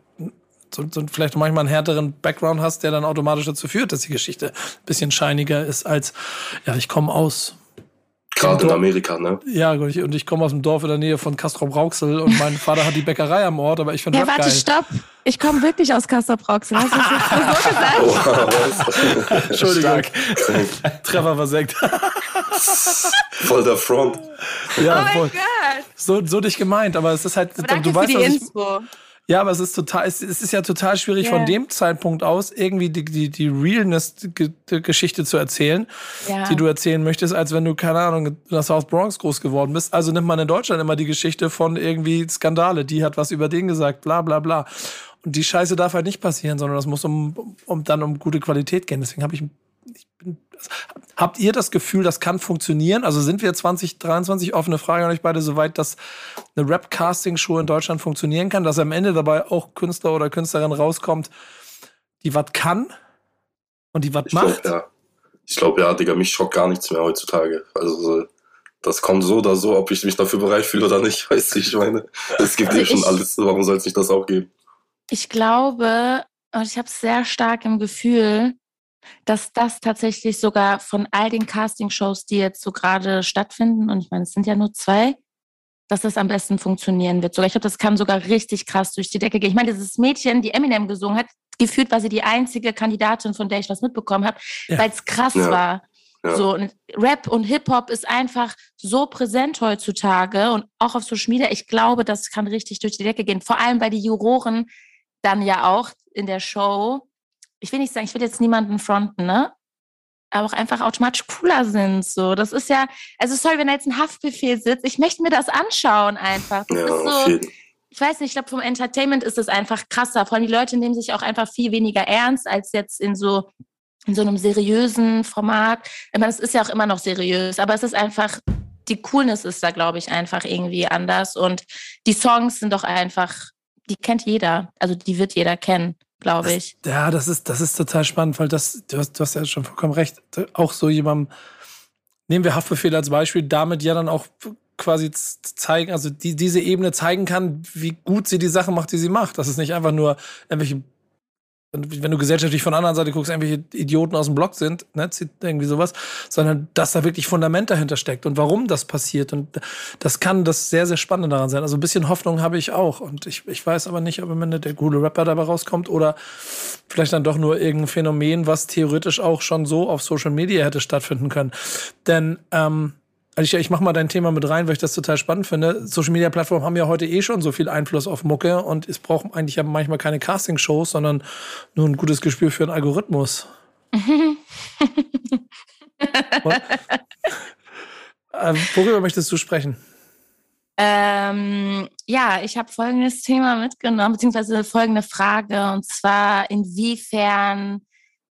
[SPEAKER 1] so, so vielleicht manchmal einen härteren Background hast, der dann automatisch dazu führt, dass die Geschichte ein bisschen shiniger ist als, ja, ich komme aus,
[SPEAKER 5] Gerade in. Amerika, ne?
[SPEAKER 1] ja, gut, ich- und ich komme aus dem Dorf in der Nähe von Castrop Rauxel und mein Vater hat die Bäckerei am Ort, aber ich finde
[SPEAKER 7] Ja, warte,
[SPEAKER 1] geil.
[SPEAKER 7] stopp. Ich komme wirklich aus Castrop-Rauxel. Hast du das jetzt so gesagt?
[SPEAKER 5] Was?
[SPEAKER 1] Entschuldigung, Treffer versenkt.
[SPEAKER 5] Voll der Front.
[SPEAKER 1] ja,
[SPEAKER 7] Oh
[SPEAKER 1] voll.
[SPEAKER 7] mein Gott.
[SPEAKER 1] So, so dich gemeint, aber es ist halt,
[SPEAKER 7] Aber danke
[SPEAKER 1] du
[SPEAKER 7] für
[SPEAKER 1] weißt,
[SPEAKER 7] die
[SPEAKER 1] was ich. Ja, aber es ist total, es, es ist ja total schwierig
[SPEAKER 7] Ja.
[SPEAKER 1] von dem Zeitpunkt aus irgendwie die, die, die Realness-Geschichte zu erzählen,
[SPEAKER 7] Ja.
[SPEAKER 1] die du erzählen möchtest, als wenn du, keine Ahnung, in der South Bronx groß geworden bist. Also nimmt man in Deutschland immer die Geschichte von irgendwie Skandale, die hat was über den gesagt, bla bla bla. Und die Scheiße darf halt nicht passieren, sondern das muss um, um, um dann um gute Qualität gehen. Deswegen habe ich, ich bin, habt ihr das Gefühl, das kann funktionieren? Also sind wir 2023 offene Frage an euch beide soweit, dass eine Rap-Casting-Show in Deutschland funktionieren kann, dass am Ende dabei auch Künstler oder Künstlerin rauskommt, die was kann und die was
[SPEAKER 5] Ich glaube,
[SPEAKER 1] macht?
[SPEAKER 5] ja. Ich glaube, ja, Digga, mich schockt gar nichts mehr heutzutage. Also, so, das kommt so oder so, ob ich mich dafür bereit fühle oder nicht, weißt du, ich meine. Es gibt
[SPEAKER 7] Also
[SPEAKER 5] eh schon alles, warum soll es nicht das auch geben?
[SPEAKER 7] Ich glaube, und ich habe es sehr stark im Gefühl, dass das tatsächlich sogar von all den Castingshows, die jetzt so gerade stattfinden, und ich meine, es sind ja nur zwei, dass das am besten funktionieren wird. Sogar ich glaube, das kann sogar richtig krass durch die Decke gehen. Ich meine, dieses Mädchen, die Eminem gesungen hat, gefühlt war sie die einzige Kandidatin, von der ich was mitbekommen habe,
[SPEAKER 1] Ja.
[SPEAKER 7] weil es krass
[SPEAKER 5] Ja.
[SPEAKER 7] war.
[SPEAKER 5] Ja.
[SPEAKER 7] So, und Rap und Hip-Hop ist einfach so präsent heutzutage und auch auf Social Media. Ich glaube, das kann richtig durch die Decke gehen. Vor allem, weil die Juroren dann ja auch in der Show, ich will nicht sagen, ich will jetzt niemanden fronten, ne? Aber auch einfach automatisch cooler sind. So, das ist ja, also sorry, wenn da jetzt ein Haftbefehl sitzt, ich möchte mir das anschauen einfach. Das
[SPEAKER 5] Ja,
[SPEAKER 7] so, ich weiß nicht, ich glaube, vom Entertainment ist es einfach krasser. Vor allem die Leute nehmen sich auch einfach viel weniger ernst als jetzt in so in so einem seriösen Format. Ich meine, es ist ja auch immer noch seriös, aber es ist einfach, die Coolness ist da, glaube ich, einfach irgendwie anders. Und die Songs sind doch einfach, die kennt jeder. Also die wird jeder kennen, glaube ich.
[SPEAKER 1] Ja, das ist, das ist total spannend, weil das, du hast, du hast ja schon vollkommen recht, auch so jemandem, nehmen wir Haftbefehl als Beispiel, damit ja dann auch quasi zeigen, also die, diese Ebene zeigen kann, wie gut sie die Sachen macht, die sie macht. Das ist nicht einfach nur irgendwelche, wenn du gesellschaftlich von der anderen Seite guckst, irgendwelche Idioten aus dem Block sind, ne, irgendwie sowas, sondern dass da wirklich Fundament dahinter steckt und warum das passiert. Und das kann das sehr, sehr Spannende daran sein. Also ein bisschen Hoffnung habe ich auch. Und ich, ich weiß aber nicht, ob am Ende der coole Rapper dabei rauskommt oder vielleicht dann doch nur irgendein Phänomen, was theoretisch auch schon so auf Social Media hätte stattfinden können. Denn ähm, Alicia, ich mach mal dein Thema mit rein, weil ich das total spannend finde. Social Media Plattformen haben ja heute eh schon so viel Einfluss auf Mucke und es braucht eigentlich ja manchmal keine Casting-Shows, sondern nur ein gutes Gespür für einen Algorithmus. Ähm, worüber möchtest du sprechen?
[SPEAKER 7] Ähm, ja, ich habe folgendes Thema mitgenommen, beziehungsweise folgende Frage, und zwar inwiefern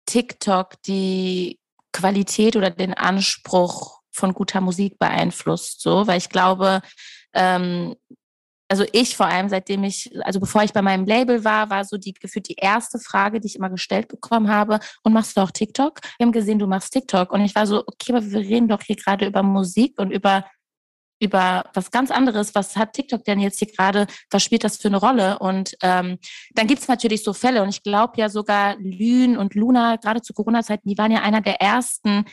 [SPEAKER 7] TikTok die Qualität oder den Anspruch von guter Musik beeinflusst, so, weil ich glaube, ähm, also ich vor allem, seitdem ich, also bevor ich bei meinem Label war, war so die gefühlt die erste Frage, die ich immer gestellt bekommen habe. Und machst du auch TikTok? Wir haben gesehen, du machst TikTok. Und ich war so, okay, aber wir reden doch hier gerade über Musik und über über was ganz anderes. Was hat TikTok denn jetzt hier gerade, was spielt das für eine Rolle? Und ähm, dann gibt's natürlich so Fälle. Und ich glaube ja sogar Lün und Luna, gerade zu Corona-Zeiten, die waren ja einer der ersten,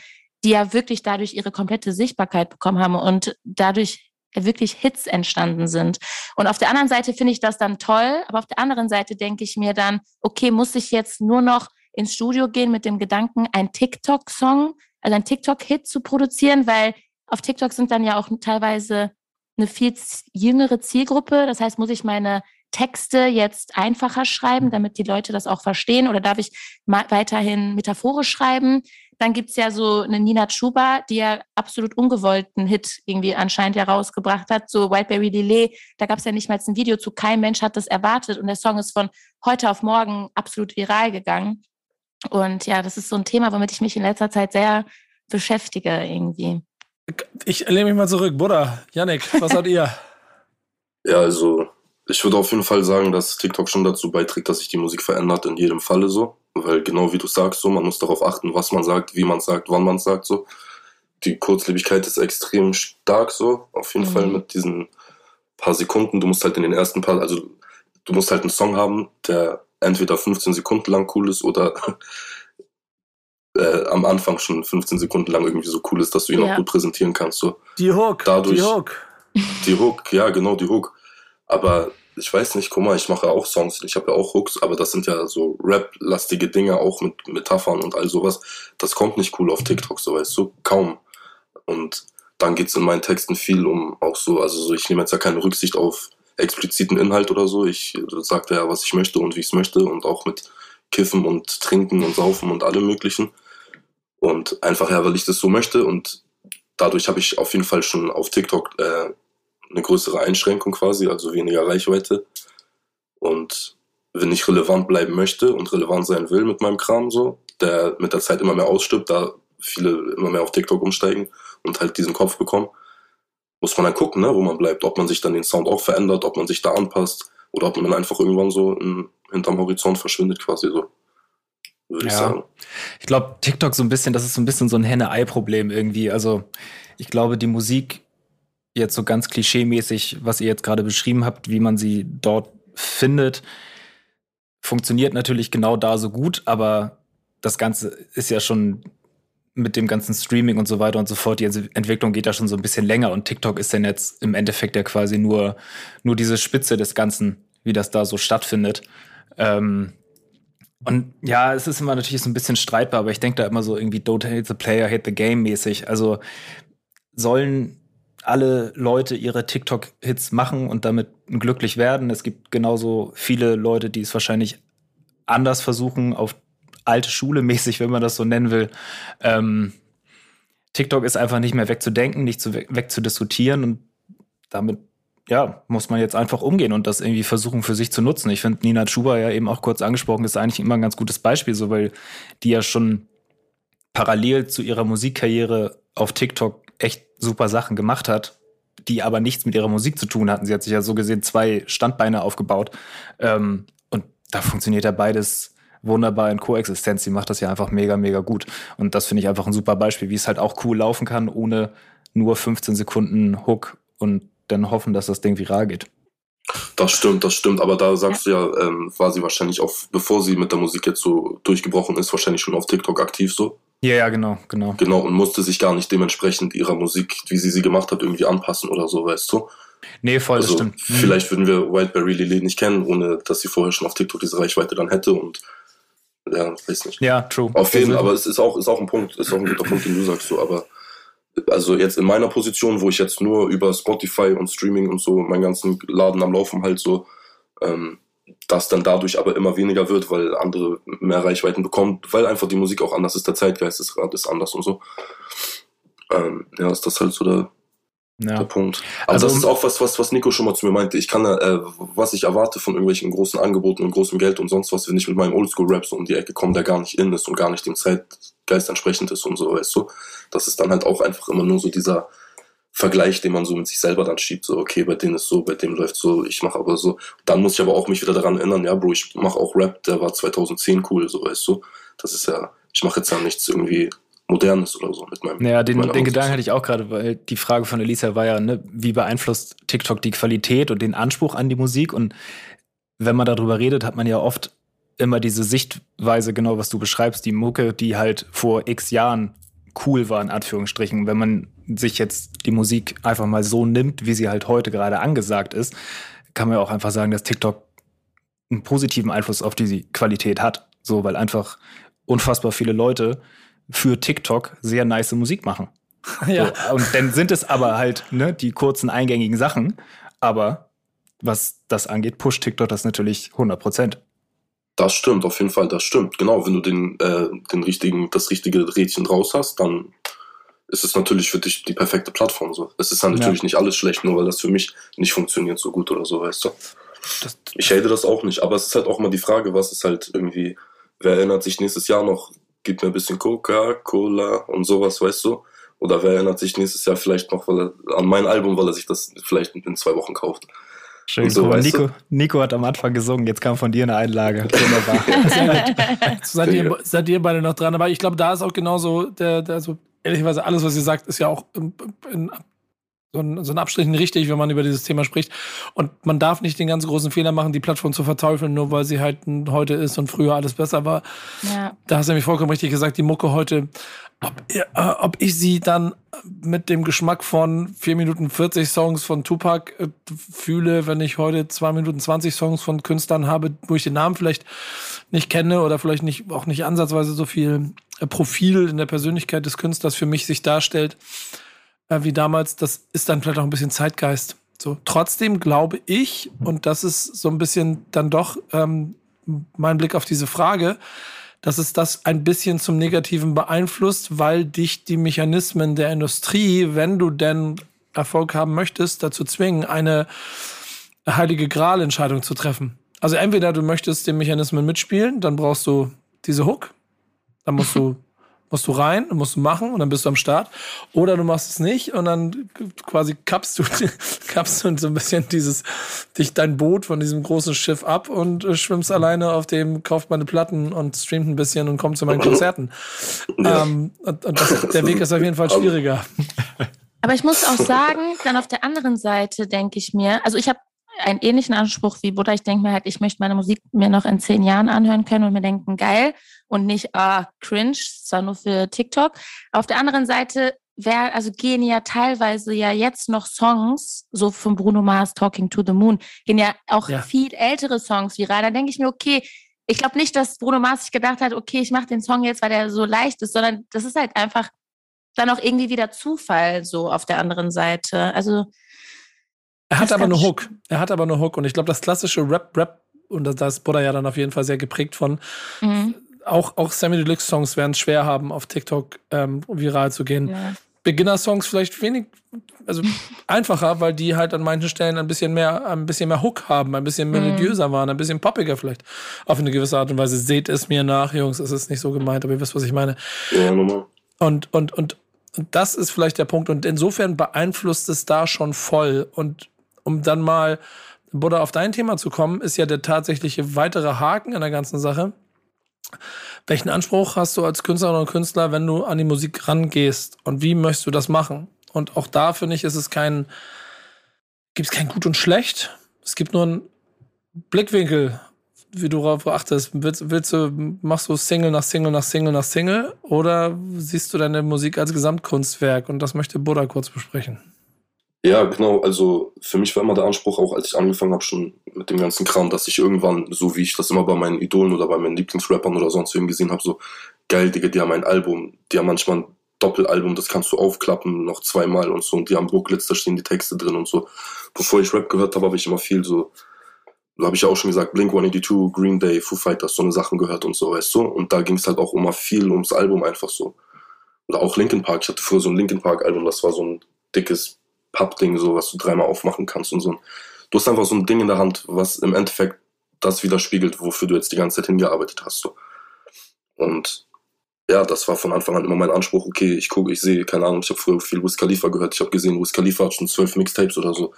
[SPEAKER 7] die ja wirklich dadurch ihre komplette Sichtbarkeit bekommen haben und dadurch wirklich Hits entstanden sind. Und auf der anderen Seite finde ich das dann toll, aber auf der anderen Seite denke ich mir dann, okay, muss ich jetzt nur noch ins Studio gehen mit dem Gedanken, ein TikTok-Song, also ein TikTok-Hit zu produzieren, weil auf TikTok sind dann ja auch teilweise eine viel jüngere Zielgruppe. Das heißt, muss ich meine Texte jetzt einfacher schreiben, damit die Leute das auch verstehen? Oder darf ich weiterhin metaphorisch schreiben? Dann gibt's ja so eine Nina Chuba, die ja absolut ungewollten Hit irgendwie anscheinend ja rausgebracht hat. So Whiteberry Delay, da gab's ja nicht mal ein Video zu. Kein Mensch hat das erwartet. Und der Song ist von heute auf morgen absolut viral gegangen. Und ja, das ist so ein Thema, womit ich mich in letzter Zeit sehr beschäftige irgendwie.
[SPEAKER 1] Ich lehne mich mal zurück. Bruder, Yannick, was habt ihr?
[SPEAKER 5] Ja, also ich würde auf jeden Fall sagen, dass TikTok schon dazu beiträgt, dass sich die Musik verändert, in jedem Falle so. Weil genau wie du sagst, so, man muss darauf achten, was man sagt, wie man sagt, wann man sagt, so. Die Kurzlebigkeit ist extrem stark, so, auf jeden
[SPEAKER 7] Mhm.
[SPEAKER 5] Fall mit diesen paar Sekunden. Du musst halt in den ersten paar, also du musst halt einen Song haben, der entweder 15 Sekunden lang cool ist oder äh, am Anfang schon 15 Sekunden lang irgendwie so cool ist, dass du ihn
[SPEAKER 7] Ja.
[SPEAKER 5] auch gut präsentieren kannst, so.
[SPEAKER 1] Die Hook,
[SPEAKER 5] Dadurch-
[SPEAKER 1] die Hook.
[SPEAKER 5] Die Hook, ja, genau, die Hook. Aber ich weiß nicht, guck mal, ich mache auch Songs, ich habe ja auch Hooks, aber das sind ja so Rap-lastige Dinge, auch mit Metaphern und all sowas. Das kommt nicht cool auf TikTok, so weißt du, kaum. Und dann geht's in meinen Texten viel um auch so, also so, ich nehme jetzt ja keine Rücksicht auf expliziten Inhalt oder so. Ich sage ja, was ich möchte und wie ich es möchte und auch mit Kiffen und Trinken und Saufen und allem Möglichen. Und einfach ja, weil ich das so möchte und dadurch habe ich auf jeden Fall schon auf TikTok äh, eine größere Einschränkung quasi, also weniger Reichweite. Und wenn ich relevant bleiben möchte und relevant sein will mit meinem Kram so, der mit der Zeit immer mehr ausstirbt, da viele immer mehr auf TikTok umsteigen und halt diesen Kopf bekommen, muss man dann gucken, ne, wo man bleibt, ob man sich dann den Sound auch verändert, ob man sich da anpasst oder ob man dann einfach irgendwann so in, hinterm Horizont verschwindet quasi so. Würde ich
[SPEAKER 6] Ja.
[SPEAKER 5] sagen.
[SPEAKER 6] Ich glaube, TikTok so ein bisschen, das ist so ein bisschen so ein Henne-Ei-Problem irgendwie. Also ich glaube, die Musik jetzt so ganz klischeemäßig, was ihr jetzt gerade beschrieben habt, wie man sie dort findet, funktioniert natürlich genau da so gut, aber das Ganze ist ja schon mit dem ganzen Streaming und so weiter und so fort, die Entwicklung geht ja schon so ein bisschen länger und TikTok ist dann jetzt im Endeffekt ja quasi nur, nur diese Spitze des Ganzen, wie das da so stattfindet. Ähm, Und ja, es ist immer natürlich so ein bisschen streitbar, aber ich denke da immer so irgendwie Don't hate the player, hate the game mäßig. Also sollen alle Leute ihre TikTok-Hits machen und damit glücklich werden. Es gibt genauso viele Leute, die es wahrscheinlich anders versuchen, auf alte Schule mäßig, wenn man das so nennen will. Ähm, TikTok ist einfach nicht mehr wegzudenken, nicht zu, wegzudiskutieren und damit ja, muss man jetzt einfach umgehen und das irgendwie versuchen für sich zu nutzen. Ich finde Nina Schuber ja eben auch kurz angesprochen, ist eigentlich immer ein ganz gutes Beispiel, so weil die ja schon parallel zu ihrer Musikkarriere auf TikTok echt super Sachen gemacht hat, die aber nichts mit ihrer Musik zu tun hatten. Sie hat sich ja so gesehen zwei Standbeine aufgebaut. Ähm, und da funktioniert ja beides wunderbar in Koexistenz. Sie macht das ja einfach mega, mega gut. Und das finde ich einfach ein super Beispiel, wie es halt auch cool laufen kann, ohne nur 15 Sekunden Hook und dann hoffen, dass das Ding viral geht.
[SPEAKER 5] Das stimmt, das stimmt. Aber da sagst du ja, ähm, war sie wahrscheinlich auf, bevor sie mit der Musik jetzt so durchgebrochen ist, wahrscheinlich schon auf TikTok aktiv so.
[SPEAKER 6] Ja, ja, genau, genau.
[SPEAKER 5] Genau, und musste sich gar nicht dementsprechend ihrer Musik, wie sie sie gemacht hat, irgendwie anpassen oder so, weißt du?
[SPEAKER 6] Nee, voll, also, das stimmt.
[SPEAKER 5] Mhm. Vielleicht würden wir Whiteberry Lily nicht kennen, ohne dass sie vorher schon auf TikTok diese Reichweite dann hätte und ja, weiß nicht.
[SPEAKER 6] Ja, true.
[SPEAKER 5] Auf jeden Fall, aber es ist auch, ist auch ein Punkt, ist auch ein guter Punkt, den du sagst, so, aber also jetzt in meiner Position, wo ich jetzt nur über Spotify und Streaming und so meinen ganzen Laden am Laufen halt so, ähm, das dann dadurch aber immer weniger wird, weil andere mehr Reichweiten bekommen, weil einfach die Musik auch anders ist, der Zeitgeist ist, ist anders und so. Ähm, ja, ist das halt so der, ja. der Punkt. Aber also, das ist auch was, was, was Nico schon mal zu mir meinte. Ich kann, äh, was ich erwarte von irgendwelchen großen Angeboten und großem Geld und sonst was, wenn ich mit meinem Oldschool-Rap so um die Ecke komme, der gar nicht in ist und gar nicht dem Zeitgeist entsprechend ist und so, weißt du. Das ist dann halt auch einfach immer nur so dieser Vergleich, den man so mit sich selber dann schiebt, so, okay, bei denen ist so, bei dem läuft so, ich mache aber so. Dann muss ich aber auch mich wieder daran erinnern, ja, Bro, ich mache auch Rap, der war 2010 cool, so, weißt du. Das ist ja, ich mache jetzt ja nichts irgendwie Modernes oder so mit meinem.
[SPEAKER 6] Naja, den, den Gedanken hatte ich auch gerade, weil die Frage von Elisa war ja, ne, wie beeinflusst TikTok die Qualität und den Anspruch an die Musik? Und wenn man darüber redet, hat man ja oft immer diese Sichtweise, genau was du beschreibst, die Mucke, die halt vor x Jahren cool war, in Anführungsstrichen. Wenn man sich jetzt die Musik einfach mal so nimmt, wie sie halt heute gerade angesagt ist, kann man ja auch einfach sagen, dass TikTok einen positiven Einfluss auf die Qualität hat. So, weil einfach unfassbar viele Leute für TikTok sehr nice Musik machen. ja. So, und dann sind es aber halt ne, die kurzen eingängigen Sachen. Aber was das angeht, pusht TikTok das natürlich 100 Prozent.
[SPEAKER 5] Das stimmt, auf jeden Fall, das stimmt. Genau, wenn du den, äh, den richtigen, das richtige Rädchen draus hast, dann ist es natürlich für dich die perfekte Plattform. So. Es ist dann natürlich ja. nicht alles schlecht, nur weil das für mich nicht funktioniert so gut oder so, weißt du. Das, ich hate das auch nicht, aber es ist halt auch immer die Frage, was ist halt irgendwie, wer erinnert sich nächstes Jahr noch, gib mir ein bisschen Coca-Cola und sowas, weißt du? Oder wer erinnert sich nächstes Jahr vielleicht noch weil er, an mein Album, weil er sich das vielleicht in zwei Wochen kauft.
[SPEAKER 6] Schön, so, Nico, Nico hat am Anfang gesungen, jetzt kam von dir eine Einlage. Wunderbar.
[SPEAKER 1] seid, ihr, seid ihr beide noch dran? Aber ich glaube, da ist auch genauso, der, der, also ehrlicherweise alles, was ihr sagt, ist ja auch in, in, so ein, so ein Abstrichen richtig, wenn man über dieses Thema spricht. Und man darf nicht den ganz großen Fehler machen, die Plattform zu verteufeln, nur weil sie halt heute ist und früher alles besser war. Ja. Da hast du nämlich vollkommen richtig gesagt, die Mucke heute, ob, äh, ob ich sie dann mit dem Geschmack von 4 Minuten 40 Songs von Tupac äh, fühle, wenn ich heute 2 Minuten 20 Songs von Künstlern habe, wo ich den Namen vielleicht nicht kenne oder vielleicht nicht, auch nicht ansatzweise so viel äh, Profil in der Persönlichkeit des Künstlers für mich sich darstellt äh, wie damals, das ist dann vielleicht auch ein bisschen Zeitgeist. So, trotzdem glaube ich, und das ist so ein bisschen dann doch ähm, mein Blick auf diese Frage, dass es das ein bisschen zum Negativen beeinflusst, weil dich die Mechanismen der Industrie, wenn du denn Erfolg haben möchtest, dazu zwingen, eine heilige Gral-Entscheidung zu treffen. Also entweder du möchtest den Mechanismen mitspielen, dann brauchst du diese Hook, dann musst du musst du rein, musst du machen und dann bist du am Start. Oder du machst es nicht und dann quasi kappst du, kappst du so ein bisschen dieses, dich dein Boot von diesem großen Schiff ab und äh, schwimmst alleine auf dem, kauft meine Platten und streamt ein bisschen und kommt zu meinen Konzerten. Ja. Ähm, und, und das, der Weg ist auf jeden Fall schwieriger.
[SPEAKER 7] Aber ich muss auch sagen, dann auf der anderen Seite denke ich mir, also ich habe einen ähnlichen Anspruch wie Buddha. Ich denke mir halt, ich möchte meine Musik mir noch in zehn Jahren anhören können und mir denken, geil und nicht, ah, cringe, zwar nur für TikTok. Auf der anderen Seite wär, also gehen ja teilweise ja jetzt noch Songs, so von Bruno Mars, Talking to the Moon, gehen ja auch ja. viel ältere Songs viral. Da denke ich mir, okay, ich glaube nicht, dass Bruno Mars sich gedacht hat, okay, ich mache den Song jetzt, weil der so leicht ist, sondern das ist halt einfach dann auch irgendwie wieder Zufall so auf der anderen Seite. Also
[SPEAKER 1] er hat aber eine Hook. Er hat aber eine Hook. Und ich glaube, das klassische Rap-Rap, und da- ist Buddha ja dann auf jeden Fall sehr geprägt von,
[SPEAKER 7] mhm.
[SPEAKER 1] auch, auch Sammy Deluxe Songs werden es schwer haben, auf TikTok ähm, viral zu gehen.
[SPEAKER 7] ja.
[SPEAKER 1] Beginner-Songs vielleicht wenig, also einfacher, weil die halt an manchen Stellen ein bisschen mehr, ein bisschen mehr Hook haben, ein bisschen melodiöser waren, ein bisschen poppiger vielleicht. Auf eine gewisse Art und Weise. Seht es mir nach, Jungs, es ist nicht so gemeint, aber ihr wisst, was ich meine.
[SPEAKER 5] Ja, normal.
[SPEAKER 1] Und, und, und, und das ist vielleicht der Punkt. Und insofern beeinflusst es da schon voll. Und um dann mal, Buddha, auf dein Thema zu kommen, ist ja der tatsächliche weitere Haken an der ganzen Sache. Welchen Anspruch hast du als Künstlerin und Künstler, wenn du an die Musik rangehst? Und wie möchtest du das machen? Und auch da finde ich, ist es kein, gibt es kein Gut und Schlecht. Es gibt nur einen Blickwinkel, wie du darauf achtest. Willst, willst du, machst du Single nach Single nach Single nach Single oder siehst du deine Musik als Gesamtkunstwerk? Und das möchte Buddha kurz besprechen.
[SPEAKER 5] Ja, genau. Also für mich war immer der Anspruch, auch als ich angefangen habe, schon mit dem ganzen Kram, dass ich irgendwann, so wie ich das immer bei meinen Idolen oder bei meinen Lieblingsrappern oder sonst wem gesehen habe, so geil, Digga, die haben ein Album, die haben manchmal ein Doppelalbum, das kannst du aufklappen, noch zweimal und so, und die haben Booklets, da stehen die Texte drin und so. Bevor ich Rap gehört habe, habe ich immer viel so, habe ich ja auch schon gesagt, Blink 182, Green Day, Foo Fighters, so eine Sachen gehört und so, weißt du? Und da ging es halt auch immer viel ums Album einfach so. Oder auch Linkin Park. Ich hatte früher so ein Linkin Park Album, das war so ein dickes Pappding, so was du dreimal aufmachen kannst und so. Du hast einfach so ein Ding in der Hand, was im Endeffekt das widerspiegelt, wofür du jetzt die ganze Zeit hingearbeitet hast. So. Und ja, das war von Anfang an immer mein Anspruch, okay, ich gucke, ich sehe, keine Ahnung, ich habe früher viel Wiz Khalifa gehört, ich habe gesehen, Wiz Khalifa hat schon zwölf Mixtapes oder so.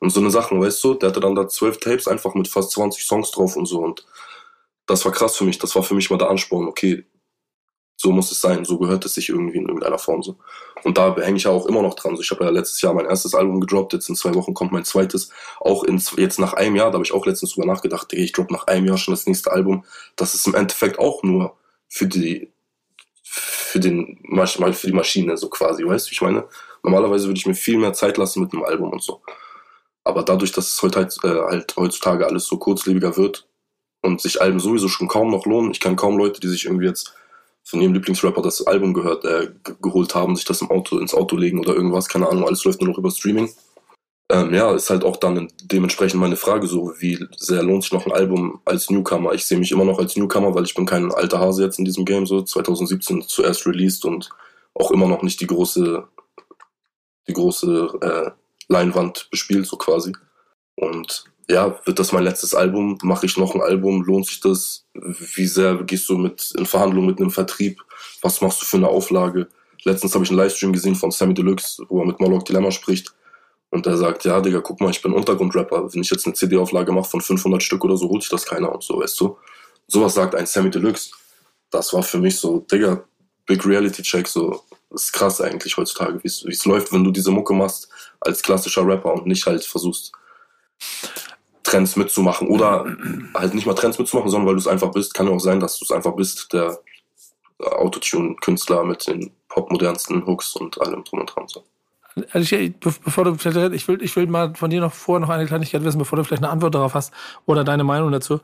[SPEAKER 5] Und so eine Sachen, weißt du, der hatte dann da zwölf Tapes einfach mit fast 20 Songs drauf und so. Und das war krass für mich, das war für mich mal der Ansporn, okay, so muss es sein, so gehört es sich irgendwie in irgendeiner Form so. Und da hänge ich ja auch immer noch dran. So, ich habe ja letztes Jahr mein erstes Album gedroppt, jetzt in zwei Wochen kommt mein zweites. Auch in, jetzt nach einem Jahr, da habe ich auch letztens drüber nachgedacht, ich droppe nach einem Jahr schon das nächste Album. Das ist im Endeffekt auch nur für die, für den, für die Maschine, so quasi, weißt du, ich meine? Normalerweise würde ich mir viel mehr Zeit lassen mit einem Album und so. Aber dadurch, dass es heute halt, äh, halt heutzutage alles so kurzlebiger wird und sich Alben sowieso schon kaum noch lohnen, ich kenne kaum Leute, die sich irgendwie jetzt von ihrem Lieblingsrapper das Album gehört, äh, ge- geholt haben, sich das im Auto, ins Auto legen oder irgendwas, keine Ahnung, alles läuft nur noch über Streaming. Ähm, ja, ist halt auch dann dementsprechend meine Frage so, wie sehr lohnt sich noch ein Album als Newcomer? Ich sehe mich immer noch als Newcomer, weil ich bin kein alter Hase jetzt in diesem Game, so 2017 zuerst released und auch immer noch nicht die große, die große äh, Leinwand bespielt, so quasi. Und ja, wird das mein letztes Album? Mache ich noch ein Album? Lohnt sich das? Wie sehr gehst du mit in Verhandlungen mit einem Vertrieb? Was machst du für eine Auflage? Letztens habe ich einen Livestream gesehen von Sammy Deluxe, wo er mit Moloch Dilemma spricht. Und er sagt, ja, Digga, guck mal, ich bin Untergrundrapper. Wenn ich jetzt eine CD-Auflage mache von 500 Stück oder so, holt sich das keiner und so, weißt du? Sowas sagt ein Sammy Deluxe. Das war für mich so, Digga, Big Reality Check, so, das ist krass eigentlich heutzutage, wie es wie es läuft, wenn du diese Mucke machst als klassischer Rapper und nicht halt versuchst, Trends mitzumachen oder halt nicht mal Trends mitzumachen, sondern weil du es einfach bist, kann ja auch sein, dass du es einfach bist, der Autotune-Künstler mit den popmodernsten Hooks und allem drum und dran. So.
[SPEAKER 1] Also ich, be- bevor du vielleicht, ich will, ich will mal von dir noch vorher noch eine Kleinigkeit wissen, bevor du vielleicht eine Antwort darauf hast oder deine Meinung dazu.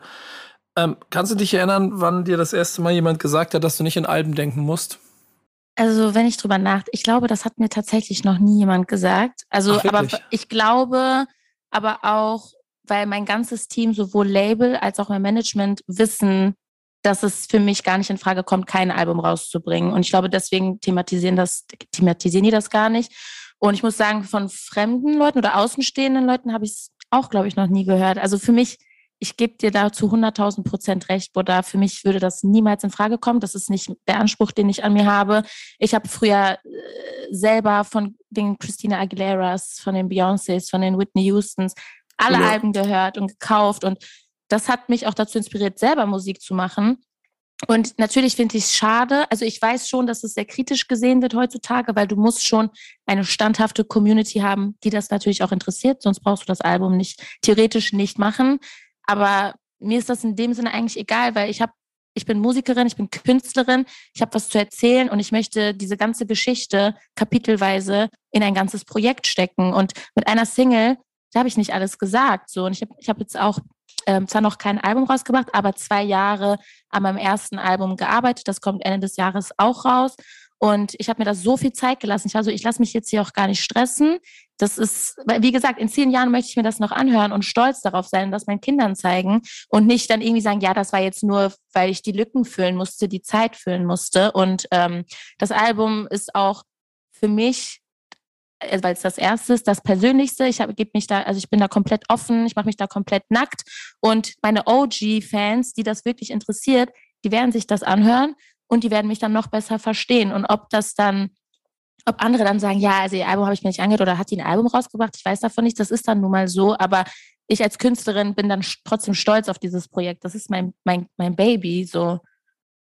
[SPEAKER 1] Ähm, kannst du dich erinnern, wann dir das erste Mal jemand gesagt hat, dass du nicht in Alben denken musst?
[SPEAKER 7] Also, wenn ich drüber nachdenke, ich glaube, das hat mir tatsächlich noch nie jemand gesagt. Also,
[SPEAKER 1] Ach,
[SPEAKER 7] aber ich glaube, aber auch, weil mein ganzes Team, sowohl Label als auch mein Management, wissen, dass es für mich gar nicht in Frage kommt, kein Album rauszubringen. Und ich glaube, deswegen thematisieren das, thematisieren die das gar nicht. Und ich muss sagen, von fremden Leuten oder außenstehenden Leuten habe ich es auch, glaube ich, noch nie gehört. Also für mich, ich gebe dir da zu 100.000 Prozent recht, Buddha. Für mich würde das niemals in Frage kommen. Das ist nicht der Anspruch, den ich an mir habe. Ich habe früher äh, selber von den Christina Aguileras, von den Beyoncés, von den Whitney Houstons alle
[SPEAKER 5] Ja.
[SPEAKER 7] Alben gehört und gekauft. Und das hat mich auch dazu inspiriert, selber Musik zu machen. Und natürlich finde ich es schade. Also ich weiß schon, dass es sehr kritisch gesehen wird heutzutage, weil du musst schon eine standhafte Community haben, die das natürlich auch interessiert. Sonst brauchst du das Album nicht theoretisch nicht machen. Aber mir ist das in dem Sinne eigentlich egal, weil ich habe ich bin Musikerin, ich bin Künstlerin, ich habe was zu erzählen und ich möchte diese ganze Geschichte kapitelweise in ein ganzes Projekt stecken. Und mit einer Single, da habe ich nicht alles gesagt. So. Und ich habe ich hab jetzt auch ähm, zwar noch kein Album rausgebracht, aber zwei Jahre an meinem ersten Album gearbeitet. Das kommt Ende des Jahres auch raus. Und ich habe mir da so viel Zeit gelassen. Ich war so, ich lasse mich jetzt hier auch gar nicht stressen. Das ist, wie gesagt, in zehn Jahren möchte ich mir das noch anhören und stolz darauf sein, das meinen Kindern zeigen und nicht dann irgendwie sagen, ja, das war jetzt nur, weil ich die Lücken füllen musste, die Zeit füllen musste. Und ähm, das Album ist auch für mich weil es das erste ist, das Persönlichste. Ich habe, gebe mich da, also ich bin da komplett offen, ich mache mich da komplett nackt. Und meine OG-Fans, die das wirklich interessiert, die werden sich das anhören und die werden mich dann noch besser verstehen. Und ob das dann, ob andere dann sagen, ja, also ihr Album habe ich mir nicht angehört oder hat die ein Album rausgebracht, ich weiß davon nicht, das ist dann nun mal so, aber ich als Künstlerin bin dann trotzdem stolz auf dieses Projekt. Das ist mein, mein, mein Baby, so.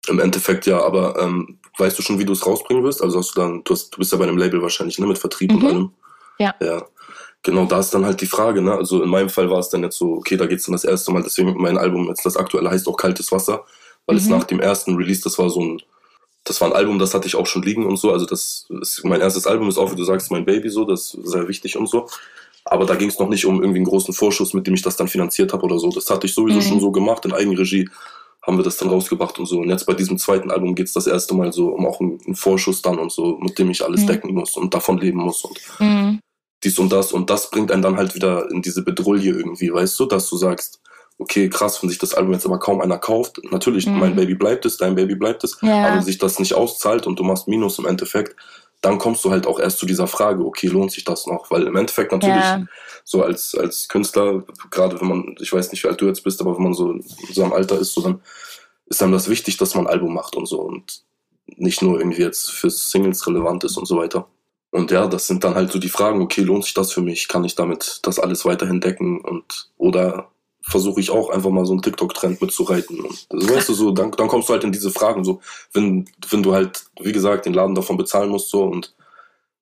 [SPEAKER 5] Im Endeffekt ja, aber ähm, weißt du schon, wie du es rausbringen wirst? Also hast du dann, du, hast, du bist ja bei einem Label wahrscheinlich, ne, mit Vertrieb
[SPEAKER 7] Mhm.
[SPEAKER 5] und allem.
[SPEAKER 7] Ja.
[SPEAKER 5] Ja. Genau, da ist dann halt die Frage, ne? Also in meinem Fall war es dann jetzt so, okay, da geht's dann das erste Mal, deswegen mein Album, jetzt das aktuelle heißt auch Kaltes Wasser, weil es
[SPEAKER 7] Mhm.
[SPEAKER 5] nach dem ersten Release, das war so ein, das war ein Album, das hatte ich auch schon liegen und so. Also das ist mein erstes Album, ist auch, wie du sagst, mein Baby so, das ist sehr wichtig und so. Aber da ging es noch nicht um irgendwie einen großen Vorschuss, mit dem ich das dann finanziert habe oder so. Das hatte ich sowieso
[SPEAKER 7] Mhm.
[SPEAKER 5] schon so gemacht, in Eigenregie haben wir das dann rausgebracht und so. Und jetzt bei diesem zweiten Album geht's das erste Mal so um auch einen, Vorschuss dann und so, mit dem ich alles
[SPEAKER 7] Mhm.
[SPEAKER 5] decken muss und davon leben muss und
[SPEAKER 7] Mhm.
[SPEAKER 5] dies und das. Und das bringt einen dann halt wieder in diese Bedrulle irgendwie, weißt du, dass du sagst, okay, krass, wenn sich das Album jetzt aber kaum einer kauft, natürlich,
[SPEAKER 7] Mhm.
[SPEAKER 5] mein Baby bleibt es, dein Baby bleibt es,
[SPEAKER 7] Ja.
[SPEAKER 5] aber sich das nicht auszahlt und du machst Minus im Endeffekt, dann kommst du halt auch erst zu dieser Frage, okay, lohnt sich das noch? Weil im Endeffekt natürlich,
[SPEAKER 7] Ja.
[SPEAKER 5] So als, als Künstler, gerade wenn man, ich weiß nicht, wie alt du jetzt bist, aber wenn man so in so einem Alter ist, so dann ist einem das wichtig, dass man ein Album macht und so und nicht nur irgendwie jetzt für Singles relevant ist und so weiter. Und ja, das sind dann halt so die Fragen, okay, lohnt sich das für mich? Kann ich damit das alles weiterhin decken? Und oder versuche ich auch einfach mal so einen TikTok-Trend mitzureiten. Und also, weißt du, so, dann, dann kommst du halt in diese Fragen, so, wenn, wenn du halt, wie gesagt, den Laden davon bezahlen musst, so und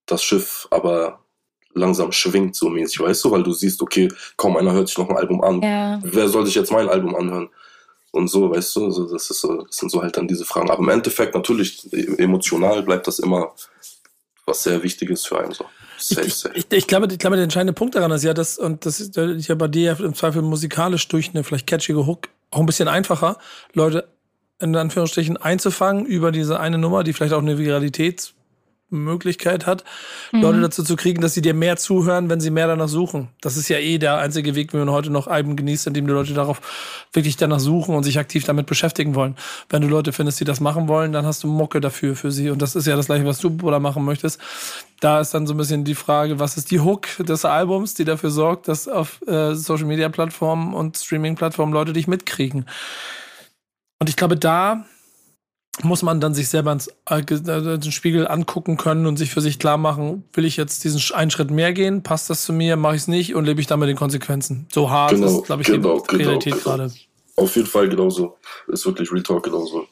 [SPEAKER 5] das Schiff aber langsam schwingt, so mäßig, weißt du, weil du siehst, okay, kaum einer hört sich noch ein Album an.
[SPEAKER 7] Ja.
[SPEAKER 5] Wer soll sich jetzt mein Album anhören? Und so, weißt du, also das, ist so, das sind so halt dann diese Fragen. Aber im Endeffekt, natürlich, e- emotional bleibt das immer was sehr Wichtiges für einen. So. Safe,
[SPEAKER 1] Ich,
[SPEAKER 5] safe.
[SPEAKER 1] ich, ich, glaube, ich glaube, der entscheidende Punkt daran ist ja, dass, und das ist ja bei dir im Zweifel musikalisch durch eine vielleicht catchige Hook auch ein bisschen einfacher, Leute in Anführungsstrichen einzufangen über diese eine Nummer, die vielleicht auch eine Viralitätsmöglichkeit hat,
[SPEAKER 7] Mhm.
[SPEAKER 1] Leute dazu zu kriegen, dass sie dir mehr zuhören, wenn sie mehr danach suchen. Das ist ja eh der einzige Weg, wie man heute noch Alben genießt, indem die Leute darauf wirklich danach suchen und sich aktiv damit beschäftigen wollen. Wenn du Leute findest, die das machen wollen, dann hast du Mucke dafür für sie. Und das ist ja das gleiche, was du, Bruder, machen möchtest. Da ist dann so ein bisschen die Frage, was ist die Hook des Albums, die dafür sorgt, dass auf äh, Social Media Plattformen und Streaming Plattformen Leute dich mitkriegen. Und ich glaube, da muss man dann sich selber ins äh, äh, den Spiegel angucken können und sich für sich klar machen, will ich jetzt diesen einen Schritt mehr gehen, passt das zu mir, mache ich es nicht und lebe ich dann mit den Konsequenzen. So hart
[SPEAKER 5] Genau,
[SPEAKER 1] ist, glaube ich,
[SPEAKER 5] genau,
[SPEAKER 1] die
[SPEAKER 5] genau,
[SPEAKER 1] Realität gerade.
[SPEAKER 5] Auf jeden Fall genauso. Ist wirklich Real Talk genauso.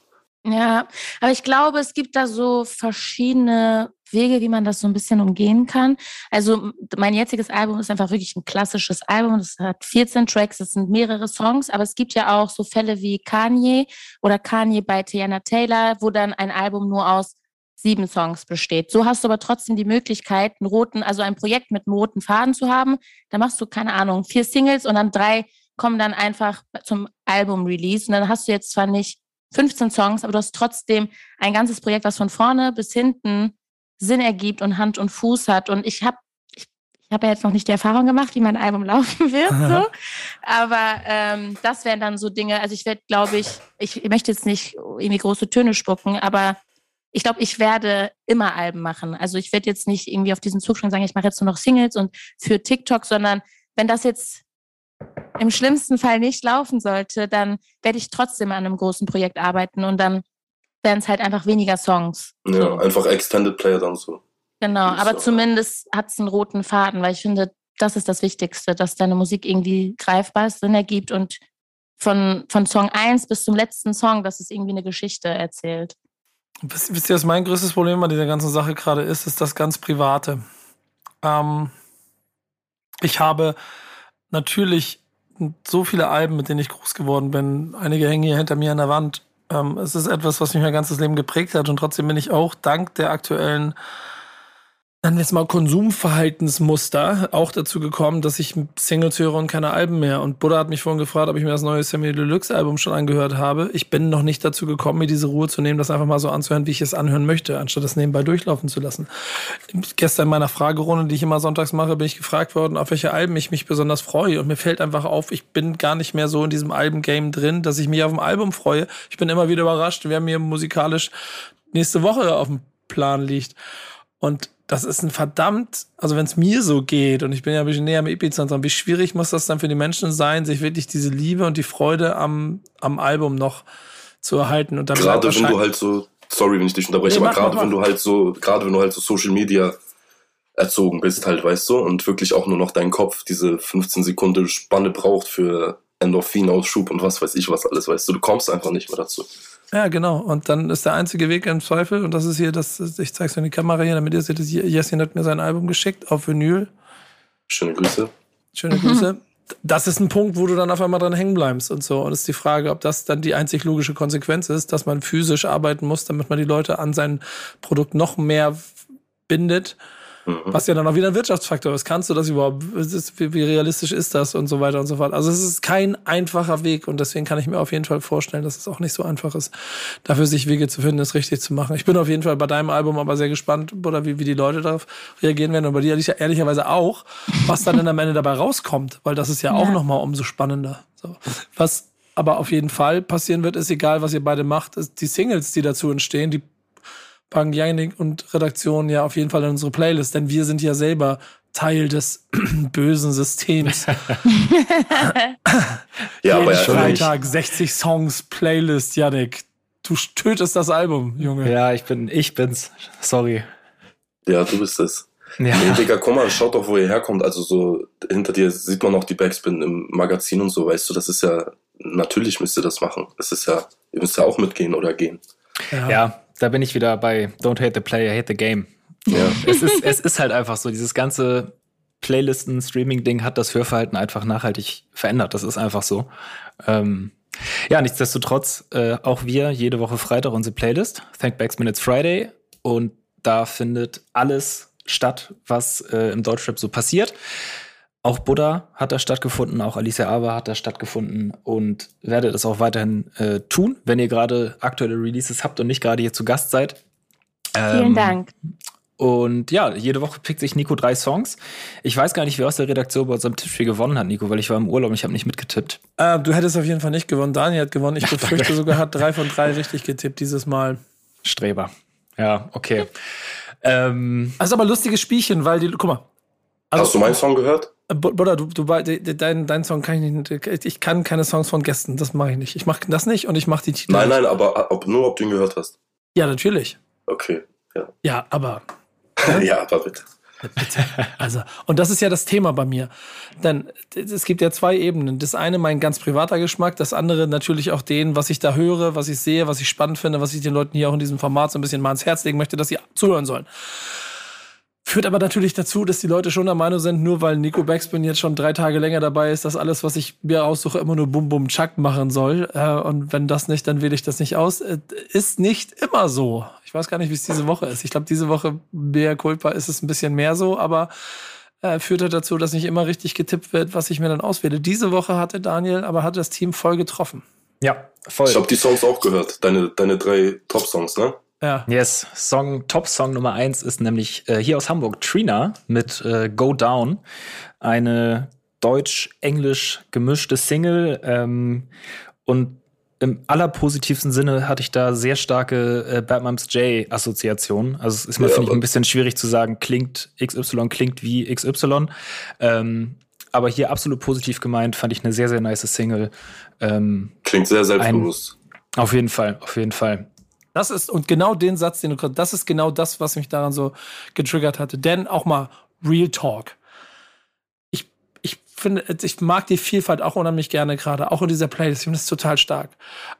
[SPEAKER 7] Ja, aber ich glaube, es gibt da so verschiedene Wege, wie man das so ein bisschen umgehen kann. Also mein jetziges Album ist einfach wirklich ein klassisches Album. Es hat 14 Tracks, es sind mehrere Songs, aber es gibt ja auch so Fälle wie Kanye oder Kanye bei Tiana Taylor, wo dann ein Album nur aus sieben Songs besteht. So hast du aber trotzdem die Möglichkeit, einen roten, also ein Projekt mit einem roten Faden zu haben. Da machst du, keine Ahnung, vier Singles und dann drei kommen dann einfach zum Album-Release. Und dann hast du jetzt zwar nicht 15 Songs, aber du hast trotzdem ein ganzes Projekt, was von vorne bis hinten Sinn ergibt und Hand und Fuß hat. Und ich habe ich, ich hab ja jetzt noch nicht die Erfahrung gemacht, wie mein Album laufen wird. So. Aber ähm, das wären dann so Dinge, also ich werde, glaube ich, ich möchte jetzt nicht irgendwie große Töne spucken, aber ich glaube, ich werde immer Alben machen. Also ich werde jetzt nicht irgendwie auf diesen Zug schon sagen, ich mache jetzt nur noch Singles und für TikTok, sondern wenn das jetzt im schlimmsten Fall nicht laufen sollte, dann werde ich trotzdem an einem großen Projekt arbeiten und dann werden es halt einfach weniger Songs.
[SPEAKER 5] Ja,
[SPEAKER 7] So.
[SPEAKER 5] einfach Extended Player dann so.
[SPEAKER 7] Genau, aber
[SPEAKER 5] so.
[SPEAKER 7] zumindest hat es einen roten Faden, weil ich finde, das ist das Wichtigste, dass deine Musik irgendwie greifbar ist, Sinn ergibt und von, von Song 1 bis zum letzten Song, dass es irgendwie eine Geschichte erzählt.
[SPEAKER 1] Wisst, wisst ihr, was mein größtes Problem bei dieser ganzen Sache gerade ist? Ist das ganz Private. Ähm, ich habe natürlich so viele Alben, mit denen ich groß geworden bin. Einige hängen hier hinter mir an der Wand. Ähm, es ist etwas, was mich mein ganzes Leben geprägt hat und trotzdem bin ich auch dank der aktuellen dann jetzt mal Konsumverhaltensmuster auch dazu gekommen, dass ich Singles höre und keine Alben mehr. Und Buddha hat mich vorhin gefragt, ob ich mir das neue Sammy Deluxe Album schon angehört habe. Ich bin noch nicht dazu gekommen, mir diese Ruhe zu nehmen, das einfach mal so anzuhören, wie ich es anhören möchte, anstatt es nebenbei durchlaufen zu lassen. Gestern in meiner Fragerunde, die ich immer sonntags mache, bin ich gefragt worden, auf welche Alben ich mich besonders freue. Und mir fällt einfach auf, ich bin gar nicht mehr so in diesem Albengame drin, dass ich mich auf ein Album freue. Ich bin immer wieder überrascht, wer mir musikalisch nächste Woche auf dem Plan liegt. Und das ist ein verdammt, also wenn es mir so geht und ich bin ja ein bisschen näher am Epizentrum, wie schwierig muss das dann für die Menschen sein, sich wirklich diese Liebe und die Freude am, am Album noch zu erhalten. Und dann
[SPEAKER 5] gerade wenn du halt so, sorry, wenn ich dich unterbreche,
[SPEAKER 1] Nee,
[SPEAKER 5] aber gerade wenn du halt so, gerade wenn du halt so Social Media erzogen bist, halt, weißt du, und wirklich auch nur noch dein Kopf diese 15 Sekunden Spanne braucht für Endorphinausschub und was weiß ich was alles, weißt du, du kommst einfach nicht mehr dazu.
[SPEAKER 1] Ja, genau. Und dann ist der einzige Weg im Zweifel, und das ist hier, das, ich zeig's in die Kamera hier, damit ihr seht, dass Jessin hat mir sein Album geschickt auf Vinyl.
[SPEAKER 5] Schöne Grüße.
[SPEAKER 1] Schöne Grüße. Das ist ein Punkt, wo du dann auf einmal dran hängen bleibst und so. Und es ist die Frage, ob das dann die einzig logische Konsequenz ist, dass man physisch arbeiten muss, damit man die Leute an sein Produkt noch mehr bindet.
[SPEAKER 5] Mhm.
[SPEAKER 1] Was ja dann auch wieder ein Wirtschaftsfaktor ist. Kannst du das überhaupt? Wie, wie realistisch ist das und so weiter und so fort? Also es ist kein einfacher Weg und deswegen kann ich mir auf jeden Fall vorstellen, dass es auch nicht so einfach ist, dafür sich Wege zu finden, es richtig zu machen. Ich bin auf jeden Fall bei deinem Album aber sehr gespannt, oder wie, wie die Leute darauf reagieren werden und bei dir ehrlich- ehrlicherweise auch, was dann dann am Ende dabei rauskommt, weil das ist ja, auch
[SPEAKER 7] Ja.
[SPEAKER 1] nochmal umso spannender. So. Was aber auf jeden Fall passieren wird, ist egal, was ihr beide macht, ist die Singles, die dazu entstehen, die packen Janik und Redaktion ja auf jeden Fall in unsere Playlist, denn wir sind ja selber Teil des bösen Systems.
[SPEAKER 5] Ja, aber
[SPEAKER 1] Jeden
[SPEAKER 5] ja,
[SPEAKER 1] Freitag 60 Songs Playlist, Janik. Du tötest das Album, Junge.
[SPEAKER 6] Ja, ich bin, ich bin's. Sorry.
[SPEAKER 5] ja, du bist es.
[SPEAKER 6] Ja.
[SPEAKER 5] Nee, Digga, guck mal, schaut doch, wo ihr herkommt. Also so, hinter dir sieht man noch die Backspin im Magazin und so, weißt du, das ist ja, natürlich müsst ihr das machen. Das ist ja, ihr müsst ja auch mitgehen oder gehen.
[SPEAKER 6] Ja, da bin ich wieder bei Don't hate the player, hate the game.
[SPEAKER 5] Ja.
[SPEAKER 6] es, ist, es ist halt einfach so, dieses ganze Playlisten-Streaming-Ding hat das Hörverhalten einfach nachhaltig verändert. Das ist einfach so. Ähm, ja, nichtsdestotrotz, äh, auch wir jede Woche Freitag unsere Playlist, Thank Backs Minutes Friday. Und da findet alles statt, was äh, im Deutschrap so passiert. Auch Buddha hat da stattgefunden, auch Alicia Aber hat da stattgefunden und werdet es auch weiterhin äh, tun, wenn ihr gerade aktuelle Releases habt und nicht gerade hier zu Gast seid.
[SPEAKER 7] Vielen
[SPEAKER 6] Ähm,
[SPEAKER 7] Dank.
[SPEAKER 6] Und ja, jede Woche pickt sich Nico drei Songs. Ich weiß gar nicht, wer aus der Redaktion bei unserem Tippspiel gewonnen hat, Nico, weil ich war im Urlaub und ich habe nicht mitgetippt.
[SPEAKER 1] Äh, du hättest auf jeden Fall nicht gewonnen. Daniel hat gewonnen. Ich befürchte sogar, hat drei von drei richtig getippt dieses Mal.
[SPEAKER 6] Streber. Ja, okay. Ähm,
[SPEAKER 1] Das ist aber ein lustiges Spielchen, weil die, guck mal. Also,
[SPEAKER 5] Hast du meinen Song gehört?
[SPEAKER 1] Äh, Buddha, du, du, de- de- dein, dein Song kann ich nicht. Ich kann keine Songs von Gästen. Das mache ich nicht. Ich mache das nicht und ich mache die Titel.
[SPEAKER 5] Nein, nein, aber ob, nur ob du ihn gehört hast.
[SPEAKER 1] Ja, natürlich.
[SPEAKER 5] Okay, ja.
[SPEAKER 1] Ja, aber
[SPEAKER 5] ja, aber bitte.
[SPEAKER 1] Also, und das ist ja das Thema bei mir. Denn es gibt ja zwei Ebenen. Das eine mein ganz privater Geschmack, das andere natürlich auch den, was ich da höre, was ich sehe, was ich spannend finde, was ich den Leuten hier auch in diesem Format so ein bisschen mal ans Herz legen möchte, dass sie zuhören sollen. Führt aber natürlich dazu, dass die Leute schon der Meinung sind, nur weil Nico Backspin jetzt schon drei Tage länger dabei ist, dass alles, was ich mir aussuche, immer nur Bum Bum Chuck machen soll. Äh, Und wenn das nicht, dann wähle ich das nicht aus. Äh, Ist nicht immer so. Ich weiß gar nicht, wie es diese Woche ist. Ich glaube, diese Woche, mehr Culpa, ist es ein bisschen mehr so, aber äh, führt halt dazu, dass nicht immer richtig getippt wird, was ich mir dann auswähle. Diese Woche hatte Daniel, aber hat das Team voll getroffen.
[SPEAKER 6] ja, voll.
[SPEAKER 5] Ich habe die Songs auch gehört. Deine, deine drei Top-Songs, ne?
[SPEAKER 1] Ja.
[SPEAKER 6] Yes, Song, Top-Song Nummer eins ist nämlich äh, hier aus Hamburg, Trina mit äh, Go Down. Eine deutsch-englisch gemischte Single. Ähm, und im allerpositivsten Sinne hatte ich da sehr starke äh, Batmums J-Assoziationen. Also es ist mir,
[SPEAKER 5] Ja,
[SPEAKER 6] finde ich, ein bisschen schwierig zu sagen, klingt XY, klingt wie XY. Ähm, aber hier absolut positiv gemeint, fand ich eine sehr, sehr nice Single. Ähm,
[SPEAKER 5] Klingt sehr selbstbewusst.
[SPEAKER 6] auf jeden Fall, auf jeden Fall.
[SPEAKER 1] Das ist, und genau den Satz, den du gerade, das ist genau das, was mich daran so getriggert hatte. Denn auch mal Real Talk. Ich, ich finde, ich mag die Vielfalt auch unheimlich gerne gerade, auch in dieser Playlist. Ich finde es total stark.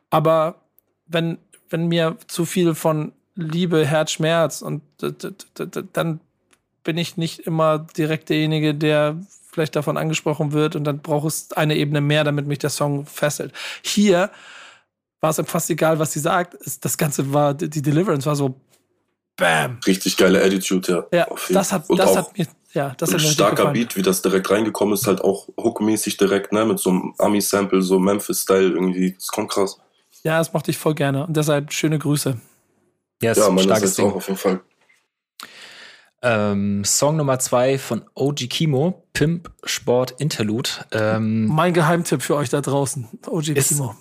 [SPEAKER 1] Aber wenn, wenn mir zu viel von Liebe, Herz, Schmerz und dann bin ich nicht immer direkt derjenige, der vielleicht davon angesprochen wird und dann braucht es eine Ebene mehr, damit mich der Song fesselt. Hier war es fast egal, was sie sagt. Das Ganze war, die Deliverance war so Bam.
[SPEAKER 5] Richtig geile Attitude, ja.
[SPEAKER 1] Ja,
[SPEAKER 5] Auf jeden
[SPEAKER 1] das hat,
[SPEAKER 5] Fall. Und
[SPEAKER 1] das hat mir, ja, das
[SPEAKER 5] ein
[SPEAKER 1] hat mir
[SPEAKER 5] starker. Beat, wie das direkt reingekommen ist, halt auch hookmäßig direkt, ne, mit so einem Ami-Sample, so Memphis-Style irgendwie. Das kommt krass.
[SPEAKER 1] Ja, das mochte ich voll gerne. Und deshalb schöne Grüße.
[SPEAKER 6] Ja, ist
[SPEAKER 5] Ja,
[SPEAKER 6] ein starkes Ding.
[SPEAKER 5] auch auf jeden Fall.
[SPEAKER 6] Ähm, Song Nummer zwei von OG Kimo, Pimp Sport Interlude. Ähm,
[SPEAKER 1] Mein Geheimtipp für euch da draußen. OG
[SPEAKER 6] Ist-
[SPEAKER 1] Kimo.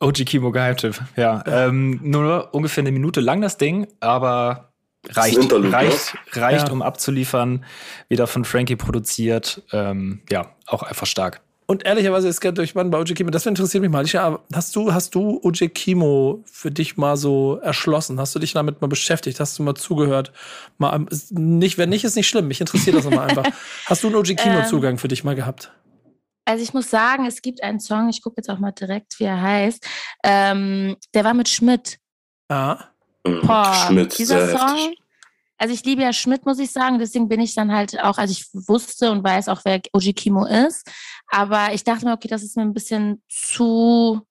[SPEAKER 6] OG Kimo Geheimtipp, ja. Ähm, nur ungefähr eine Minute lang das Ding, aber reicht, reicht, reicht,
[SPEAKER 1] Ja.
[SPEAKER 6] um abzuliefern. Wieder von Frankie produziert. Ähm, ja, auch einfach stark.
[SPEAKER 1] Und ehrlicherweise ist gerade durch Mann bei OG Kimo, das interessiert mich mal. Aber hast du, hast du OG Kimo für dich mal so erschlossen? Hast du dich damit mal beschäftigt? Hast du mal zugehört? Mal, nicht, wenn nicht, ist nicht schlimm. Mich interessiert das immer einfach. Hast du einen OG Kimo
[SPEAKER 7] Ähm.
[SPEAKER 1] Zugang für dich mal gehabt?
[SPEAKER 7] Also ich muss sagen, es gibt einen Song, ich gucke jetzt auch mal direkt, wie er heißt. Ähm, der war mit Schmidt.
[SPEAKER 1] Ja.
[SPEAKER 5] Mhm.
[SPEAKER 7] Boah,
[SPEAKER 5] Schmidt,
[SPEAKER 7] dieser
[SPEAKER 5] sehr
[SPEAKER 7] Song.
[SPEAKER 5] heftig.
[SPEAKER 7] Also ich liebe ja Schmidt, muss ich sagen. Deswegen bin ich dann halt auch, also ich wusste und weiß auch, wer OG Kimo ist. Aber ich dachte mir, okay, das ist mir ein bisschen zu,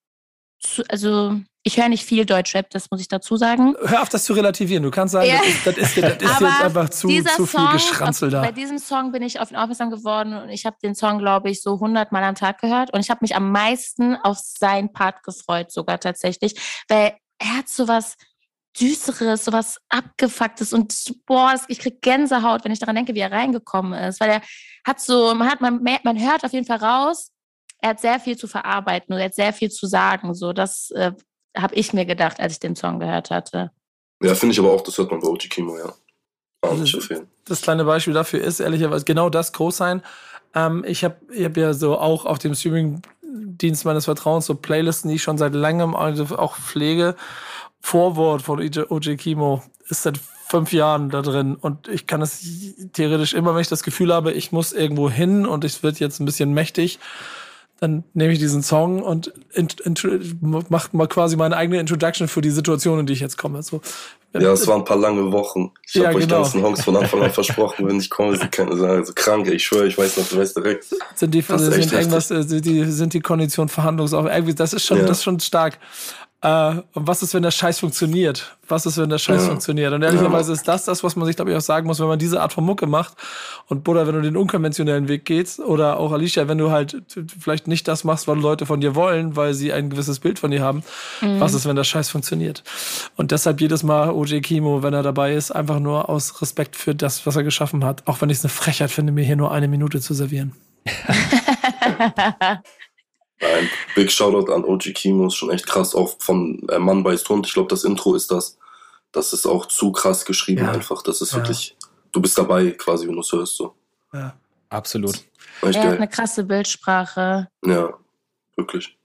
[SPEAKER 7] zu also ich höre nicht viel Deutschrap, das muss ich dazu sagen.
[SPEAKER 1] Hör auf, das zu relativieren. Du kannst sagen,
[SPEAKER 7] Ja.
[SPEAKER 1] das ist, das ist, das ist jetzt einfach zu, zu viel
[SPEAKER 7] Song,
[SPEAKER 1] Geschranzel
[SPEAKER 7] auf, bei
[SPEAKER 1] da.
[SPEAKER 7] diesem Song bin ich auf ihn aufmerksam geworden und ich habe den Song, glaube ich, so 100 Mal am Tag gehört und ich habe mich am meisten auf seinen Part gefreut, sogar tatsächlich, weil er hat sowas Düsteres, sowas Abgefucktes und boah, ich krieg Gänsehaut, wenn ich daran denke, wie er reingekommen ist, weil er hat so, man hat, man, man hört auf jeden Fall raus, er hat sehr viel zu verarbeiten und er hat sehr viel zu sagen, so das äh, habe ich mir gedacht, als ich den Song gehört hatte.
[SPEAKER 5] Ja, finde ich aber auch, das hört man bei OG Kimo, ja. Nicht
[SPEAKER 1] Also, das kleine Beispiel dafür ist ehrlicherweise genau das groß sein. Ähm, ich habe ich hab ja so auch auf dem Streaming-Dienst meines Vertrauens so Playlisten, die ich schon seit langem also auch pflege. Vorwort von OJ Kimo ist seit fünf Jahren da drin und ich kann es theoretisch immer, wenn ich das Gefühl habe, ich muss irgendwo hin und es wird jetzt ein bisschen mächtig, dann nehme ich diesen Song und mache mal quasi meine eigene Introduction für die Situation, in die ich jetzt komme. So,
[SPEAKER 5] Ja, es waren ein paar lange Wochen. Ich
[SPEAKER 1] Ja,
[SPEAKER 5] habe euch
[SPEAKER 1] genau.
[SPEAKER 5] ganzen Honks von Anfang an versprochen, wenn ich komme, sind keine also krank. Ich schwöre, ich weiß noch, du weißt direkt.
[SPEAKER 1] sind die, sind irgendwas, äh, die, sind die Konditionen verhandlungsauf. Irgendwie, das ist schon,
[SPEAKER 5] Ja.
[SPEAKER 1] das ist schon stark. Äh, und was ist, wenn der Scheiß funktioniert? Was ist, wenn der Scheiß
[SPEAKER 5] Ja.
[SPEAKER 1] funktioniert? Und ehrlicherweise ist das das, was man sich, glaube ich, auch sagen muss, wenn man diese Art von Mucke macht. Und Buddha, wenn du den unkonventionellen Weg gehst, oder auch Alicia, wenn du halt vielleicht nicht das machst, was Leute von dir wollen, weil sie ein gewisses Bild von dir haben. Was ist, wenn der Scheiß funktioniert? Und deshalb jedes Mal OJ Kimo, wenn er dabei ist, einfach nur aus Respekt für das, was er geschaffen hat. Auch wenn ich es eine Frechheit finde, mir hier nur eine Minute zu servieren.
[SPEAKER 5] Ein Big Shoutout an OG Kimo, ist schon echt krass. Auch von äh, Mann beißt Hund. Ich glaube, das Intro ist das. Das ist auch zu krass geschrieben
[SPEAKER 1] Ja.
[SPEAKER 5] einfach. Das ist
[SPEAKER 1] Ja.
[SPEAKER 5] wirklich, du bist dabei quasi, wenn du es hörst. So.
[SPEAKER 1] Ja.
[SPEAKER 6] Absolut.
[SPEAKER 7] Er hat eine krasse Bildsprache.
[SPEAKER 5] Ja, wirklich.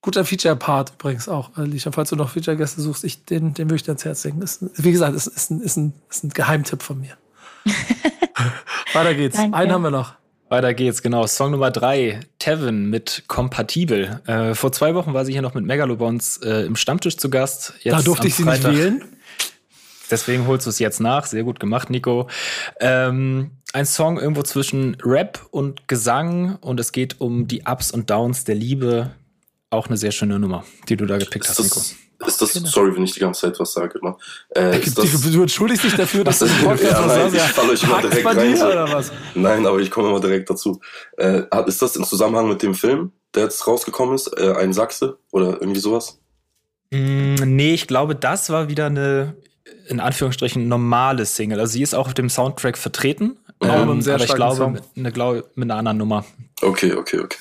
[SPEAKER 1] Guter Feature-Part übrigens auch, Alicia. Falls du noch Feature-Gäste suchst, ich, den, den würde ich dir ans Herz legen. Ist, wie gesagt, ist, ist, ein, ist, ein, ist ein Geheimtipp von mir. Weiter geht's.
[SPEAKER 7] Danke.
[SPEAKER 1] Einen haben wir noch.
[SPEAKER 6] Weiter geht's, genau. Song Nummer drei, Tevin mit Kompatibel. Äh, vor zwei Wochen war sie hier noch mit Megalobons äh, im Stammtisch zu Gast. Jetzt
[SPEAKER 1] da durfte ich sie nicht
[SPEAKER 6] Freitag-
[SPEAKER 1] wählen.
[SPEAKER 6] Deswegen holst du es jetzt nach. Sehr gut gemacht, Nico. Ähm, ein Song irgendwo zwischen Rap und Gesang und es geht um die Ups und Downs der Liebe. Auch eine sehr schöne Nummer, die du da gepickt
[SPEAKER 5] Ist
[SPEAKER 6] hast, Nico.
[SPEAKER 5] Das, ist das, sorry, wenn ich die ganze Zeit was sage, immer. Äh, ist das,
[SPEAKER 1] Du, du entschuldigst dich dafür, dass du
[SPEAKER 5] Ach
[SPEAKER 1] im
[SPEAKER 5] so,
[SPEAKER 1] Podcast
[SPEAKER 5] ja,
[SPEAKER 1] was
[SPEAKER 5] nein, ich falle euch immer direkt
[SPEAKER 1] bei
[SPEAKER 5] rein,
[SPEAKER 1] dir,
[SPEAKER 5] so.
[SPEAKER 1] oder was?
[SPEAKER 5] Nein, aber ich komme immer direkt dazu. Äh, ist das im Zusammenhang mit dem Film, der jetzt rausgekommen ist? Äh, ein Sachse oder irgendwie sowas?
[SPEAKER 6] Mm, nee, ich glaube, das war wieder eine, in Anführungsstrichen, normale Single. Also sie ist auch auf dem Soundtrack vertreten.
[SPEAKER 1] Mit einem
[SPEAKER 6] ähm,
[SPEAKER 1] sehr
[SPEAKER 6] aber ich glaube, mit, eine, glaube, mit einer anderen Nummer.
[SPEAKER 5] Okay, okay, okay.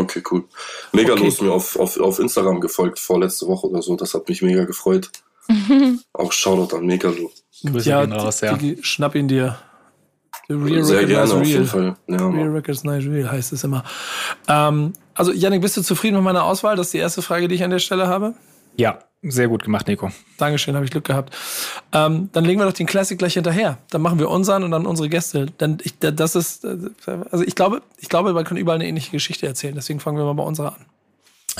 [SPEAKER 5] Okay, cool. Megalo
[SPEAKER 1] Okay.
[SPEAKER 5] ist mir auf, auf, auf Instagram gefolgt vorletzte Woche oder so. Das hat mich mega gefreut. Auch Shoutout an Megalo.
[SPEAKER 6] Grüße
[SPEAKER 1] Ja,
[SPEAKER 6] gehen raus, ja.
[SPEAKER 1] Schnapp ihn dir. The Real
[SPEAKER 5] Sehr gerne,
[SPEAKER 1] is
[SPEAKER 5] auf
[SPEAKER 1] real.
[SPEAKER 5] jeden Fall. Ja,
[SPEAKER 1] Real. Records Nice Real heißt es immer. Ähm, also, Yannick, bist du zufrieden mit meiner Auswahl? Das ist die erste Frage, die ich an der Stelle habe.
[SPEAKER 6] Ja, sehr gut gemacht, Nico.
[SPEAKER 1] Dankeschön, habe ich Glück gehabt. Ähm, dann legen wir doch den Classic gleich hinterher. Dann machen wir unseren und dann unsere Gäste. Denn ich, das ist, äh, also ich glaube, ich glaube, man kann überall eine ähnliche Geschichte erzählen. Deswegen fangen wir mal bei unserer an.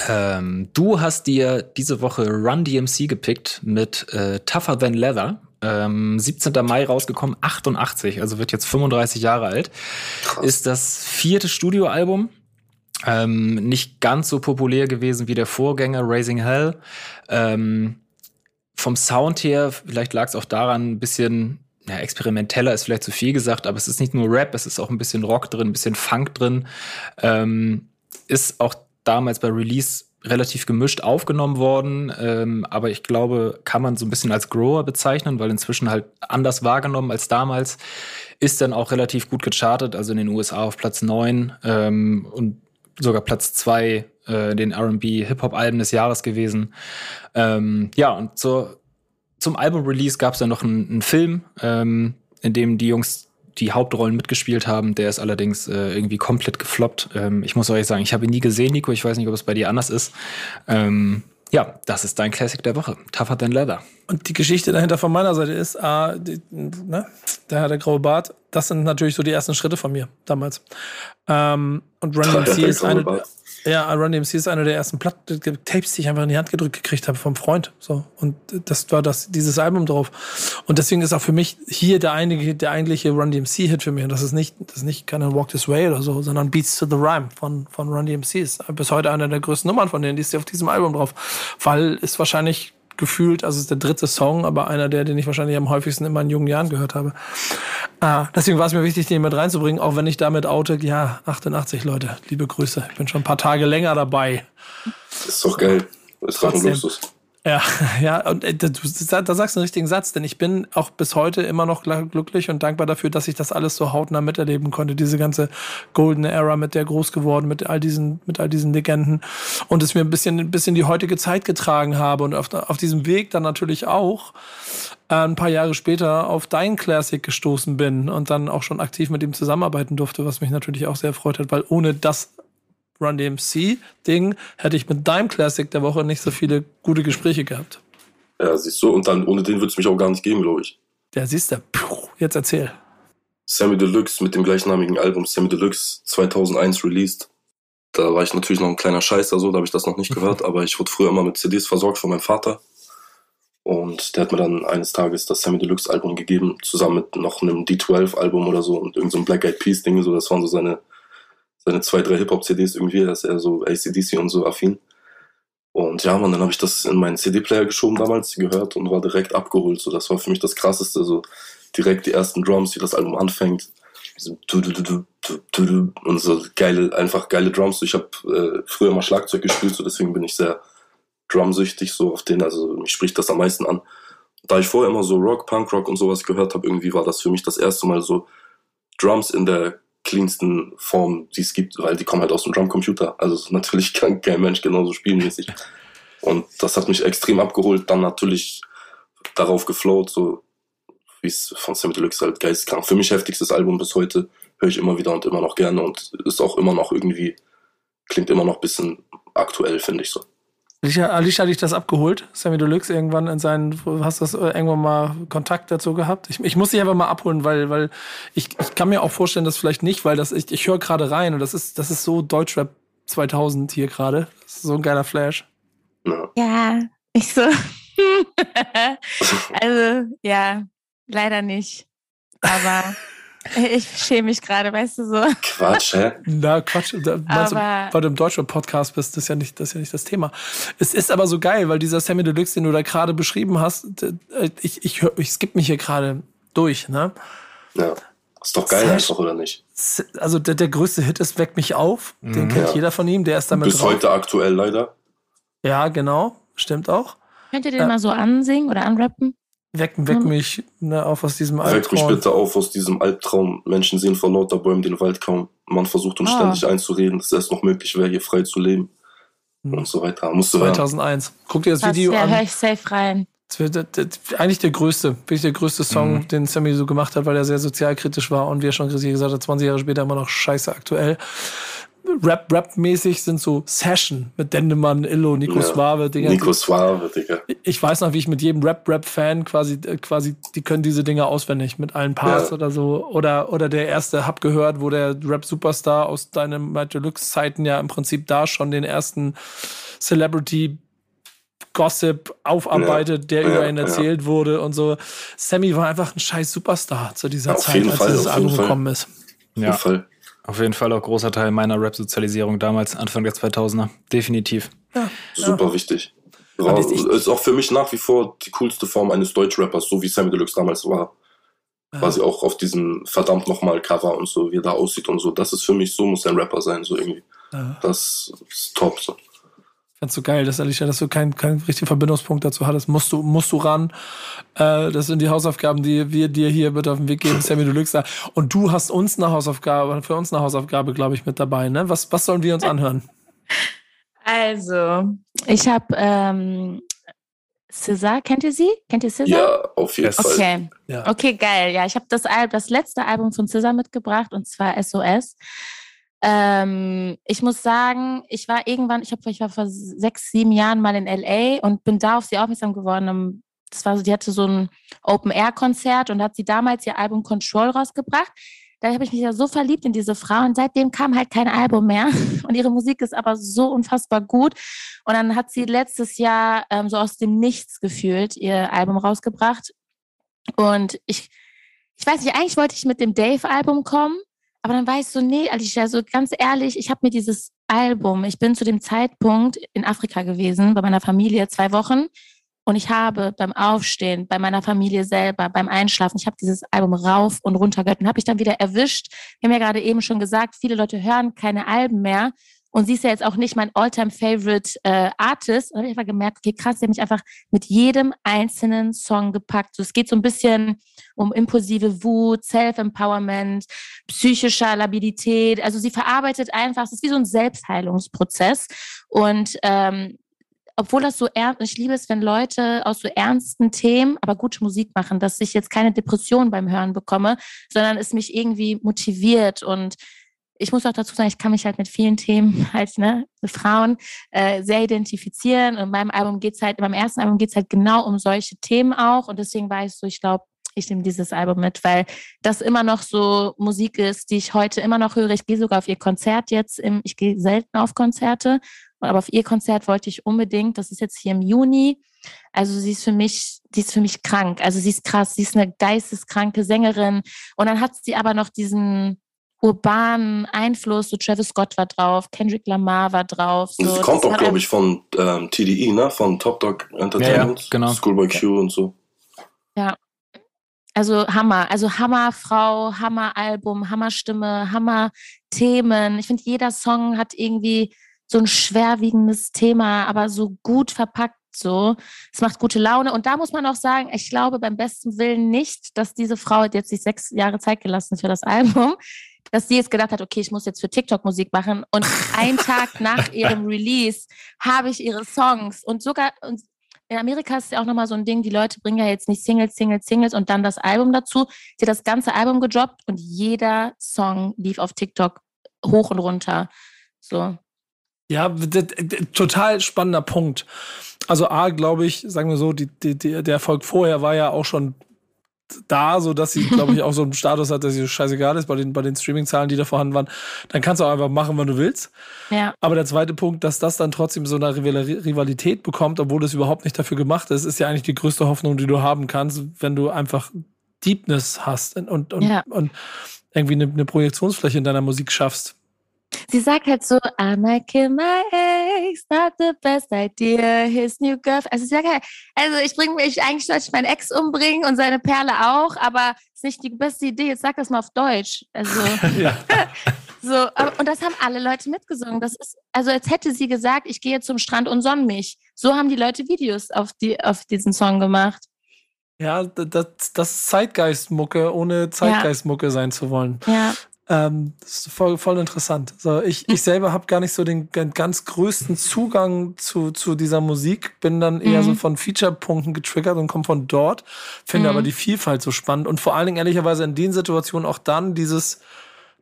[SPEAKER 6] Ähm, du hast dir diese Woche Run DMC gepickt mit äh, Tougher Than Leather. Ähm, 17. Mai rausgekommen, 88, also wird jetzt 35 Jahre alt. Ist das vierte Studioalbum. Ähm, nicht ganz so populär gewesen wie der Vorgänger Raising Hell. Ähm, vom Sound her, vielleicht lag es auch daran, ein bisschen ja, experimenteller ist vielleicht zu viel gesagt, aber es ist nicht nur Rap, es ist auch ein bisschen Rock drin, ein bisschen Funk drin. Ähm, ist auch damals bei Release relativ gemischt aufgenommen worden, ähm, aber ich glaube, kann man so ein bisschen als Grower bezeichnen, weil inzwischen halt anders wahrgenommen als damals. Ist dann auch relativ gut gechartet, also in den USA auf Platz 9 ähm, und sogar Platz 2 äh, den R&B Hip-Hop-Alben des Jahres gewesen. Ähm, ja, und zur, zum Album-Release gab es dann noch einen, einen Film, ähm, in dem die Jungs die Hauptrollen mitgespielt haben. Der ist allerdings äh, irgendwie komplett gefloppt. Ähm, ich muss euch sagen, ich habe ihn nie gesehen, Nico. Ich weiß nicht, ob es bei dir anders ist. Ähm, ja, das ist dein Classic der Woche. Tougher Than Leather.
[SPEAKER 1] Und die Geschichte dahinter von meiner Seite ist, ah, die, ne, der hat der graue Bart. Das sind natürlich so die ersten Schritte von mir damals. Ähm, und Run DMC ist eine, Bart. Ja, Run DMC ist eine der ersten Platt Tapes, die ich einfach in die Hand gedrückt gekriegt habe vom Freund. So. Und das war das, dieses Album drauf. Und deswegen ist auch für mich hier der einige, der eigentliche Run DMC-Hit für mich. Und das ist nicht, das ist nicht keine Walk This Way oder so, sondern Beats to the Rhyme von, von Run DMC. Ist bis heute einer der größten Nummern von denen, die ist auf diesem Album drauf. Weil ist wahrscheinlich gefühlt, also es ist der dritte Song, aber einer der, den ich wahrscheinlich am häufigsten in meinen jungen Jahren gehört habe. Ah, deswegen war es mir wichtig, den mit reinzubringen, auch wenn ich damit oute, ja, 88 Leute, liebe Grüße. Ich bin schon ein paar Tage länger dabei.
[SPEAKER 5] ist doch geil. ist doch ein Luxus.
[SPEAKER 1] Ja, ja, und äh, du, da sagst du einen richtigen Satz, denn ich bin auch bis heute immer noch glücklich und dankbar dafür, dass ich das alles so hautnah miterleben konnte. Diese ganze Golden Era mit der groß geworden, mit all diesen, mit all diesen Legenden und es mir ein bisschen, ein bisschen die heutige Zeit getragen habe und auf, auf diesem Weg dann natürlich auch äh, ein paar Jahre später auf dein Classic gestoßen bin und dann auch schon aktiv mit ihm zusammenarbeiten durfte, was mich natürlich auch sehr erfreut hat, weil ohne das Run DMC-Ding hätte ich mit deinem Classic der Woche nicht so viele gute Gespräche gehabt.
[SPEAKER 5] Ja, siehst du, und dann ohne den würde es mich auch gar nicht geben, glaube ich.
[SPEAKER 1] Ja, siehst du. Jetzt erzähl.
[SPEAKER 5] Sammy Deluxe mit dem gleichnamigen Album Sammy Deluxe 2001 released. Da war ich natürlich noch ein kleiner Scheißer, so, da habe ich das noch nicht gehört, aber ich wurde früher immer mit CDs versorgt von meinem Vater. Und der hat mir dann eines Tages das Sammy Deluxe Album gegeben, zusammen mit noch einem D12 Album oder so und irgendeinem so Black Eyed Peas Ding, so, das waren so seine seine zwei, drei Hip-Hop-CDs irgendwie, da ist er so ACDC und so affin. Und ja, man, dann habe ich das in meinen CD-Player geschoben damals, gehört und war direkt abgeholt. So, das war für mich das Krasseste, so direkt die ersten Drums, wie das Album anfängt. Und so geile, einfach geile Drums. Ich habe äh, früher mal Schlagzeug gespielt, so deswegen bin ich sehr drumsüchtig, so auf den, also mich spricht das am meisten an. Da ich vorher immer so Rock, Punk-Rock und sowas gehört habe, irgendwie war das für mich das erste Mal so Drums in der cleansten Form, die es gibt, weil die kommen halt aus dem Drumcomputer. Also natürlich kann kein Mensch genauso spielmäßig. Und das hat mich extrem abgeholt. Dann natürlich darauf geflowt, so wie es von Sammy Deluxe halt geistkrank. Für mich heftigstes Album bis heute. Höre ich immer wieder und immer noch gerne und ist auch immer noch irgendwie, klingt immer noch ein bisschen aktuell, finde ich so.
[SPEAKER 1] Alicia, Alicia hat dich das abgeholt, Sammy Deluxe, irgendwann in seinen, hast du das irgendwann mal Kontakt dazu gehabt? Ich, ich muss dich einfach mal abholen, weil, weil ich, ich kann mir auch vorstellen, dass vielleicht nicht, weil das, ich, ich höre gerade rein und das ist, das ist so Deutschrap 2000 hier gerade. So ein geiler Flash.
[SPEAKER 7] Ja, ich so. also, ja, leider nicht. Aber ich schäme mich gerade, weißt du so.
[SPEAKER 5] Quatsch, hä?
[SPEAKER 1] Na, Quatsch. Da, meinst aber, du, weil du im deutschen Podcast bist, das ist, ja nicht, das ist ja nicht das Thema. Es ist aber so geil, weil dieser Sammy Deluxe, den du da gerade beschrieben hast, ich, ich, ich, ich skippe mich hier gerade durch, ne?
[SPEAKER 5] Ja. Ist doch geil einfach, oder nicht?
[SPEAKER 1] Also der, der größte Hit ist Weck mich auf. Den mhm. kennt ja. jeder von ihm, der ist damit
[SPEAKER 5] Bis drauf. heute aktuell leider.
[SPEAKER 1] Ja, genau. Stimmt auch.
[SPEAKER 7] Könnt ihr den äh, mal so ansingen oder anrappen?
[SPEAKER 1] Weck, weck hm. mich ne, auf aus diesem Albtraum.
[SPEAKER 5] Weck mich bitte auf aus diesem Albtraum. Menschen sehen vor lauter Bäumen den Wald kaum. Man versucht uns ah. ständig einzureden, dass es noch möglich wäre, hier frei zu leben. Hm. Und so weiter. Musst
[SPEAKER 1] 2001. Hören. Guck dir das, das Video
[SPEAKER 7] ja,
[SPEAKER 1] an.
[SPEAKER 7] höre ich safe rein.
[SPEAKER 1] Das wird eigentlich der größte, wirklich der größte Song, mhm. den Sammy so gemacht hat, weil er sehr sozialkritisch war und wie er schon gesagt hat, 20 Jahre später immer noch scheiße aktuell. Rap, Rap-mäßig sind so Session mit Dendemann, Illo, Nico ja. Suave,
[SPEAKER 5] Digga. Nico Suave, Digga.
[SPEAKER 1] Ich weiß noch, wie ich mit jedem Rap-Rap-Fan quasi, äh, quasi, die können diese Dinge auswendig mit allen Parts ja. oder so. Oder, oder der erste Hab gehört, wo der Rap-Superstar aus deinen Deluxe-Zeiten ja im Prinzip da schon den ersten Celebrity Gossip aufarbeitet, ja, der über ihn erzählt ja. wurde und so. Sammy war einfach ein scheiß Superstar zu dieser Zeit, als Fall, dieses Album gekommen ist.
[SPEAKER 6] Ja. Auf jeden Fall. Auf jeden Fall auch großer Teil meiner Rap-Sozialisierung damals, Anfang der 2000er. Definitiv.
[SPEAKER 5] Ja, super wichtig. War,
[SPEAKER 1] Und ich-
[SPEAKER 5] ist auch für mich nach wie vor die coolste Form eines Deutschrappers, so wie Sammy Deluxe damals war. Quasi auch auf diesem verdammt nochmal Cover und so, wie er da aussieht und so. Das ist für mich, so muss ein Rapper sein, so irgendwie.
[SPEAKER 1] Ja.
[SPEAKER 5] Das ist top, so.
[SPEAKER 1] Fandst du geil, dass Alicia, dass du keinen keinen richtigen Verbindungspunkt dazu hattest. Musst du, musst du ran. Äh, das sind die Hausaufgaben, die wir dir hier mit auf den Weg geben, Sammy Deluxe. Und du hast uns eine Hausaufgabe, für uns eine Hausaufgabe, glaube ich, mit dabei. Ne? Was, was sollen wir uns anhören?
[SPEAKER 7] Also, ich habe ähm, César, kennt ihr sie? Kennt ihr César?
[SPEAKER 5] Ja, auf jeden
[SPEAKER 6] Yes.
[SPEAKER 5] Fall.
[SPEAKER 7] Okay.
[SPEAKER 1] Ja.
[SPEAKER 7] Okay, geil. Ja, ich habe das, Al das letzte Album von César mitgebracht und zwar SOS. Ähm, ich muss sagen, ich war irgendwann, ich, hab, ich war vor sechs, sieben Jahren mal in LA und bin da auf sie aufmerksam geworden. Um, Das war so, die hatte so ein Open-Air-Konzert und hat sie damals ihr Album Control rausgebracht. Da habe ich mich ja so verliebt in diese Frau und seitdem kam halt kein Album mehr. Und ihre Musik ist aber so unfassbar gut. Und dann hat sie letztes Jahr ähm, so aus dem Nichts gefühlt ihr Album rausgebracht. Und ich, ich weiß nicht, eigentlich wollte ich mit dem Dave-Album kommen, aber dann war ich so, nee, Alicia, so ganz ehrlich, ich habe mir dieses Album, ich bin zu dem Zeitpunkt in Afrika gewesen, bei meiner Familie zwei Wochen. Und ich habe beim Aufstehen, bei meiner Familie selber, beim Einschlafen, ich habe dieses Album rauf und runter gehört und habe ich dann wieder erwischt. Wir haben ja gerade eben schon gesagt, viele Leute hören keine Alben mehr. Und sie ist ja jetzt auch nicht mein All-Time-Favorite äh, Artist. Und habe ich einfach gemerkt, okay, krass, sie haben mich einfach mit jedem einzelnen Song gepackt. So, es geht so ein bisschen um impulsive Wut, Self-Empowerment, psychischer Labilität. Also sie verarbeitet einfach, es ist wie so ein Selbstheilungsprozess. Und ähm, obwohl das so ernst, ich liebe es, wenn Leute aus so ernsten Themen, aber gute Musik machen, dass ich jetzt keine Depression beim Hören bekomme, sondern es mich irgendwie motiviert und ich muss auch dazu sagen, ich kann mich halt mit vielen Themen halt, ne, Frauen äh, sehr identifizieren. Und in meinem Album geht's halt, meinem ersten Album geht's halt genau um solche Themen auch. Und deswegen war ich so, ich glaube, ich nehme dieses Album mit, weil das immer noch so Musik ist, die ich heute immer noch höre. Ich gehe sogar auf ihr Konzert jetzt, im, ich gehe selten auf Konzerte, aber auf ihr Konzert wollte ich unbedingt. Das ist jetzt hier im Juni. Also sie ist für mich, die ist für mich krank. Also sie ist krass, sie ist eine geisteskranke Sängerin. Und dann hat sie aber noch diesen urbanen Einfluss, so Travis Scott war drauf, Kendrick Lamar war drauf. So.
[SPEAKER 5] Das kommt
[SPEAKER 7] Das
[SPEAKER 5] auch,
[SPEAKER 7] hat
[SPEAKER 5] glaube ich, von ähm, TDE, ne? Von Top Dog Entertainment.
[SPEAKER 6] genau.
[SPEAKER 5] Schoolboy Q und so.
[SPEAKER 7] Also Hammer, also Hammerfrau, Hammeralbum, Hammerstimme, Hammerthemen. Ich finde, jeder Song hat irgendwie so ein schwerwiegendes Thema, aber so gut verpackt so. Es macht gute Laune. Und da muss man auch sagen, ich glaube beim besten Willen nicht, dass diese Frau hat jetzt sich sechs Jahre Zeit gelassen für das Album, dass sie jetzt gedacht hat, okay, ich muss jetzt für TikTok Musik machen. Und einen Tag nach ihrem Release habe ich ihre Songs und sogar, und in Amerika ist ja auch nochmal so ein Ding, die Leute bringen ja jetzt nicht Singles, Singles, Singles und dann das Album dazu. Sie hat das ganze Album gedroppt und jeder Song lief auf TikTok hoch und runter. So.
[SPEAKER 1] Ja, total spannender Punkt. Also A, glaube ich, sagen wir so, die, die, der Erfolg vorher war ja auch schon da, so dass sie, glaube ich, auch so einen Status hat, dass sie scheißegal ist bei den, bei den Streaming-Zahlen, die da vorhanden waren. Dann kannst du auch einfach machen, wann du willst.
[SPEAKER 7] Ja.
[SPEAKER 1] Aber der zweite Punkt, dass das dann trotzdem so eine Rival- Rivalität bekommt, obwohl es überhaupt nicht dafür gemacht ist, ist ja eigentlich die größte Hoffnung, die du haben kannst, wenn du einfach Deepness hast und, und, und,
[SPEAKER 7] Ja.
[SPEAKER 1] und irgendwie eine, eine Projektionsfläche in deiner Musik schaffst.
[SPEAKER 7] Sie sagt halt so, I might kill my ex, not the best idea, his new girlfriend. Also, sehr geil. also ich bringe mich, eigentlich sollte ich meinen Ex umbringen und seine Perle auch, aber ist nicht die beste Idee. Jetzt sag das mal auf Deutsch. Also,
[SPEAKER 1] Ja.
[SPEAKER 7] so, und das haben alle Leute mitgesungen. Das ist, also als hätte sie gesagt, ich gehe zum Strand und sonn mich. So haben die Leute Videos auf, die, auf diesen Song gemacht.
[SPEAKER 1] Ja, das, das ist Zeitgeistmucke, ohne Zeitgeistmucke sein zu wollen.
[SPEAKER 7] Ja.
[SPEAKER 1] Ähm, das ist voll, voll interessant. So, ich, ich selber habe gar nicht so den ganz größten Zugang zu, zu dieser Musik, bin dann eher
[SPEAKER 7] Mhm.
[SPEAKER 1] so von Feature-Punkten getriggert und komme von dort, finde
[SPEAKER 7] Mhm.
[SPEAKER 1] aber die Vielfalt so spannend und vor allen Dingen ehrlicherweise in den Situationen auch dann dieses,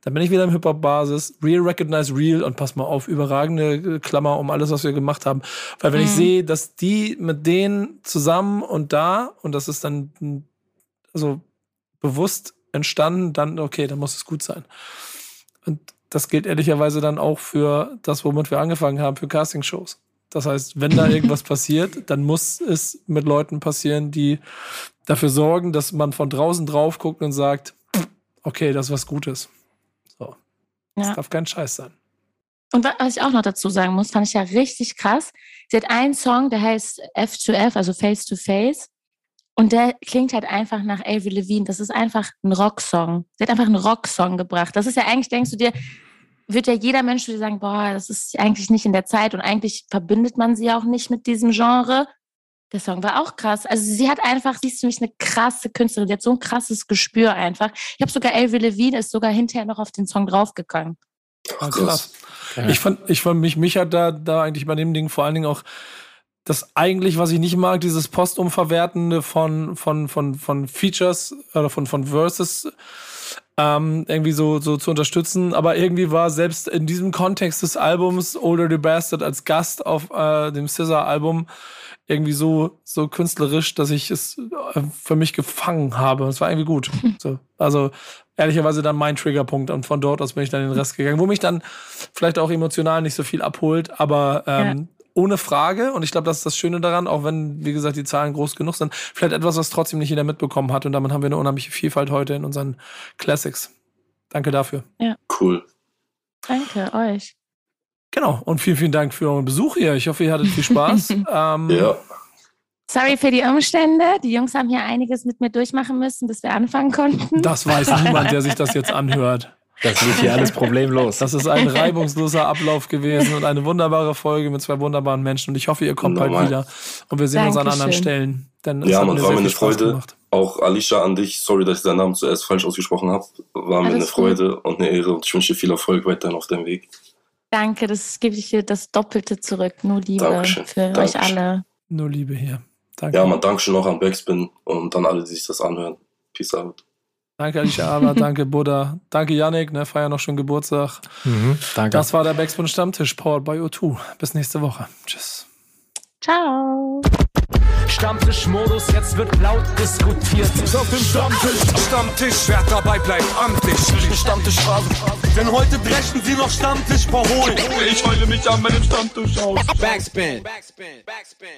[SPEAKER 1] da bin ich wieder im Hip-Hop-Basis, Real Recognize Real und pass mal auf, überragende äh, Klammer um alles, was wir gemacht haben. Weil wenn ich
[SPEAKER 7] Mhm.
[SPEAKER 1] sehe, dass die mit denen zusammen und da, und das ist dann also bewusst entstanden, dann okay, dann muss es gut sein. Und das gilt ehrlicherweise dann auch für das, womit wir angefangen haben, für Castingshows. Das heißt, wenn da irgendwas passiert, dann muss es mit Leuten passieren, die dafür sorgen, dass man von draußen drauf guckt und sagt, okay, das ist was Gutes. So. Das
[SPEAKER 7] Ja.
[SPEAKER 1] darf kein Scheiß sein.
[SPEAKER 7] Und wa- was ich auch noch dazu sagen muss, fand ich ja richtig krass. Sie hat einen Song, der heißt F2F, also Face to Face. Und der klingt halt einfach nach Avril Lavigne. Das ist einfach ein Rocksong. Sie hat einfach einen Rocksong gebracht. Das ist ja eigentlich, denkst du dir, wird ja jeder Mensch dir sagen, boah, das ist eigentlich nicht in der Zeit und eigentlich verbindet man sie auch nicht mit diesem Genre. Der Song war auch krass. Also sie hat einfach, sie ist für mich eine krasse Künstlerin. Sie hat so ein krasses Gespür einfach. Ich habe sogar Avril Lavigne ist sogar hinterher noch auf den Song draufgegangen.
[SPEAKER 1] Ah, krass. Ich fand, ich fand mich, mich hat da, da eigentlich bei dem Ding vor allen Dingen auch das eigentlich, was ich nicht mag, dieses Postumverwertende von, von, von, von Features oder von, von Verses ähm, irgendwie so, so zu unterstützen. Aber irgendwie war selbst in diesem Kontext des Albums Older the Bastard als Gast auf äh, dem Scissor-Album irgendwie so, so künstlerisch, dass ich es äh, für mich gefangen habe. Es war irgendwie gut. So, also ehrlicherweise dann mein Triggerpunkt und von dort aus bin ich dann den Rest gegangen, wo mich dann vielleicht auch emotional nicht so viel abholt, aber ähm, ohne Frage und ich glaube, das ist das Schöne daran, auch wenn, wie gesagt, die Zahlen groß genug sind, vielleicht etwas, was trotzdem nicht jeder mitbekommen hat und damit haben wir eine unheimliche Vielfalt heute in unseren Classics. Danke dafür.
[SPEAKER 5] Cool.
[SPEAKER 7] Danke euch.
[SPEAKER 1] Genau, und vielen, vielen Dank für euren Besuch hier. Ich hoffe, ihr hattet viel Spaß. ähm,
[SPEAKER 5] Ja.
[SPEAKER 7] Sorry für die Umstände. Die Jungs haben hier einiges mit mir durchmachen müssen, bis wir anfangen konnten.
[SPEAKER 1] Das weiß niemand, der sich das jetzt anhört.
[SPEAKER 6] Das lief hier alles problemlos.
[SPEAKER 1] Das ist ein reibungsloser Ablauf gewesen und eine wunderbare Folge mit zwei wunderbaren Menschen. Und ich hoffe, ihr kommt bald
[SPEAKER 5] Normal.
[SPEAKER 1] wieder. Und wir sehen uns an
[SPEAKER 7] Dankeschön.
[SPEAKER 1] anderen Stellen. Denn es
[SPEAKER 5] Ja, man,
[SPEAKER 1] mir
[SPEAKER 5] war mir eine Freude.
[SPEAKER 1] gemacht.
[SPEAKER 5] Auch Alicia an dich, sorry, dass ich deinen Namen zuerst falsch ausgesprochen habe. War mir
[SPEAKER 7] Alles
[SPEAKER 5] eine
[SPEAKER 7] gut.
[SPEAKER 5] Freude und eine Ehre und ich wünsche dir viel Erfolg weiterhin auf deinem Weg.
[SPEAKER 7] Danke, das gebe ich dir das Doppelte zurück. Nur Liebe
[SPEAKER 5] Dankeschön.
[SPEAKER 7] für euch
[SPEAKER 5] Dankeschön.
[SPEAKER 7] alle.
[SPEAKER 1] Nur Liebe hier. Danke.
[SPEAKER 5] Ja, man, Dankeschön auch an Backspin und an alle, die sich das anhören. Peace out.
[SPEAKER 1] Danke, Alicia Aber, danke, Buddha. Danke, Yannick, ne, feier noch schön Geburtstag.
[SPEAKER 6] Mhm, danke.
[SPEAKER 1] Das war der Backspin Stammtisch, powered by O2. Bis nächste Woche. Tschüss.
[SPEAKER 7] Ciao.
[SPEAKER 2] Stammtischmodus, jetzt wird laut diskutiert.
[SPEAKER 3] Ist auf dem Stammtisch, Stammtisch, wer dabei bleibt, amtlich.
[SPEAKER 2] Stammtisch Phrasen.
[SPEAKER 3] Denn heute brechen sie noch Stammtisch verholen.
[SPEAKER 4] Ich heule mich an meinem Stammtisch aus.
[SPEAKER 8] Backspin. Backspin. Backspin. Backspin.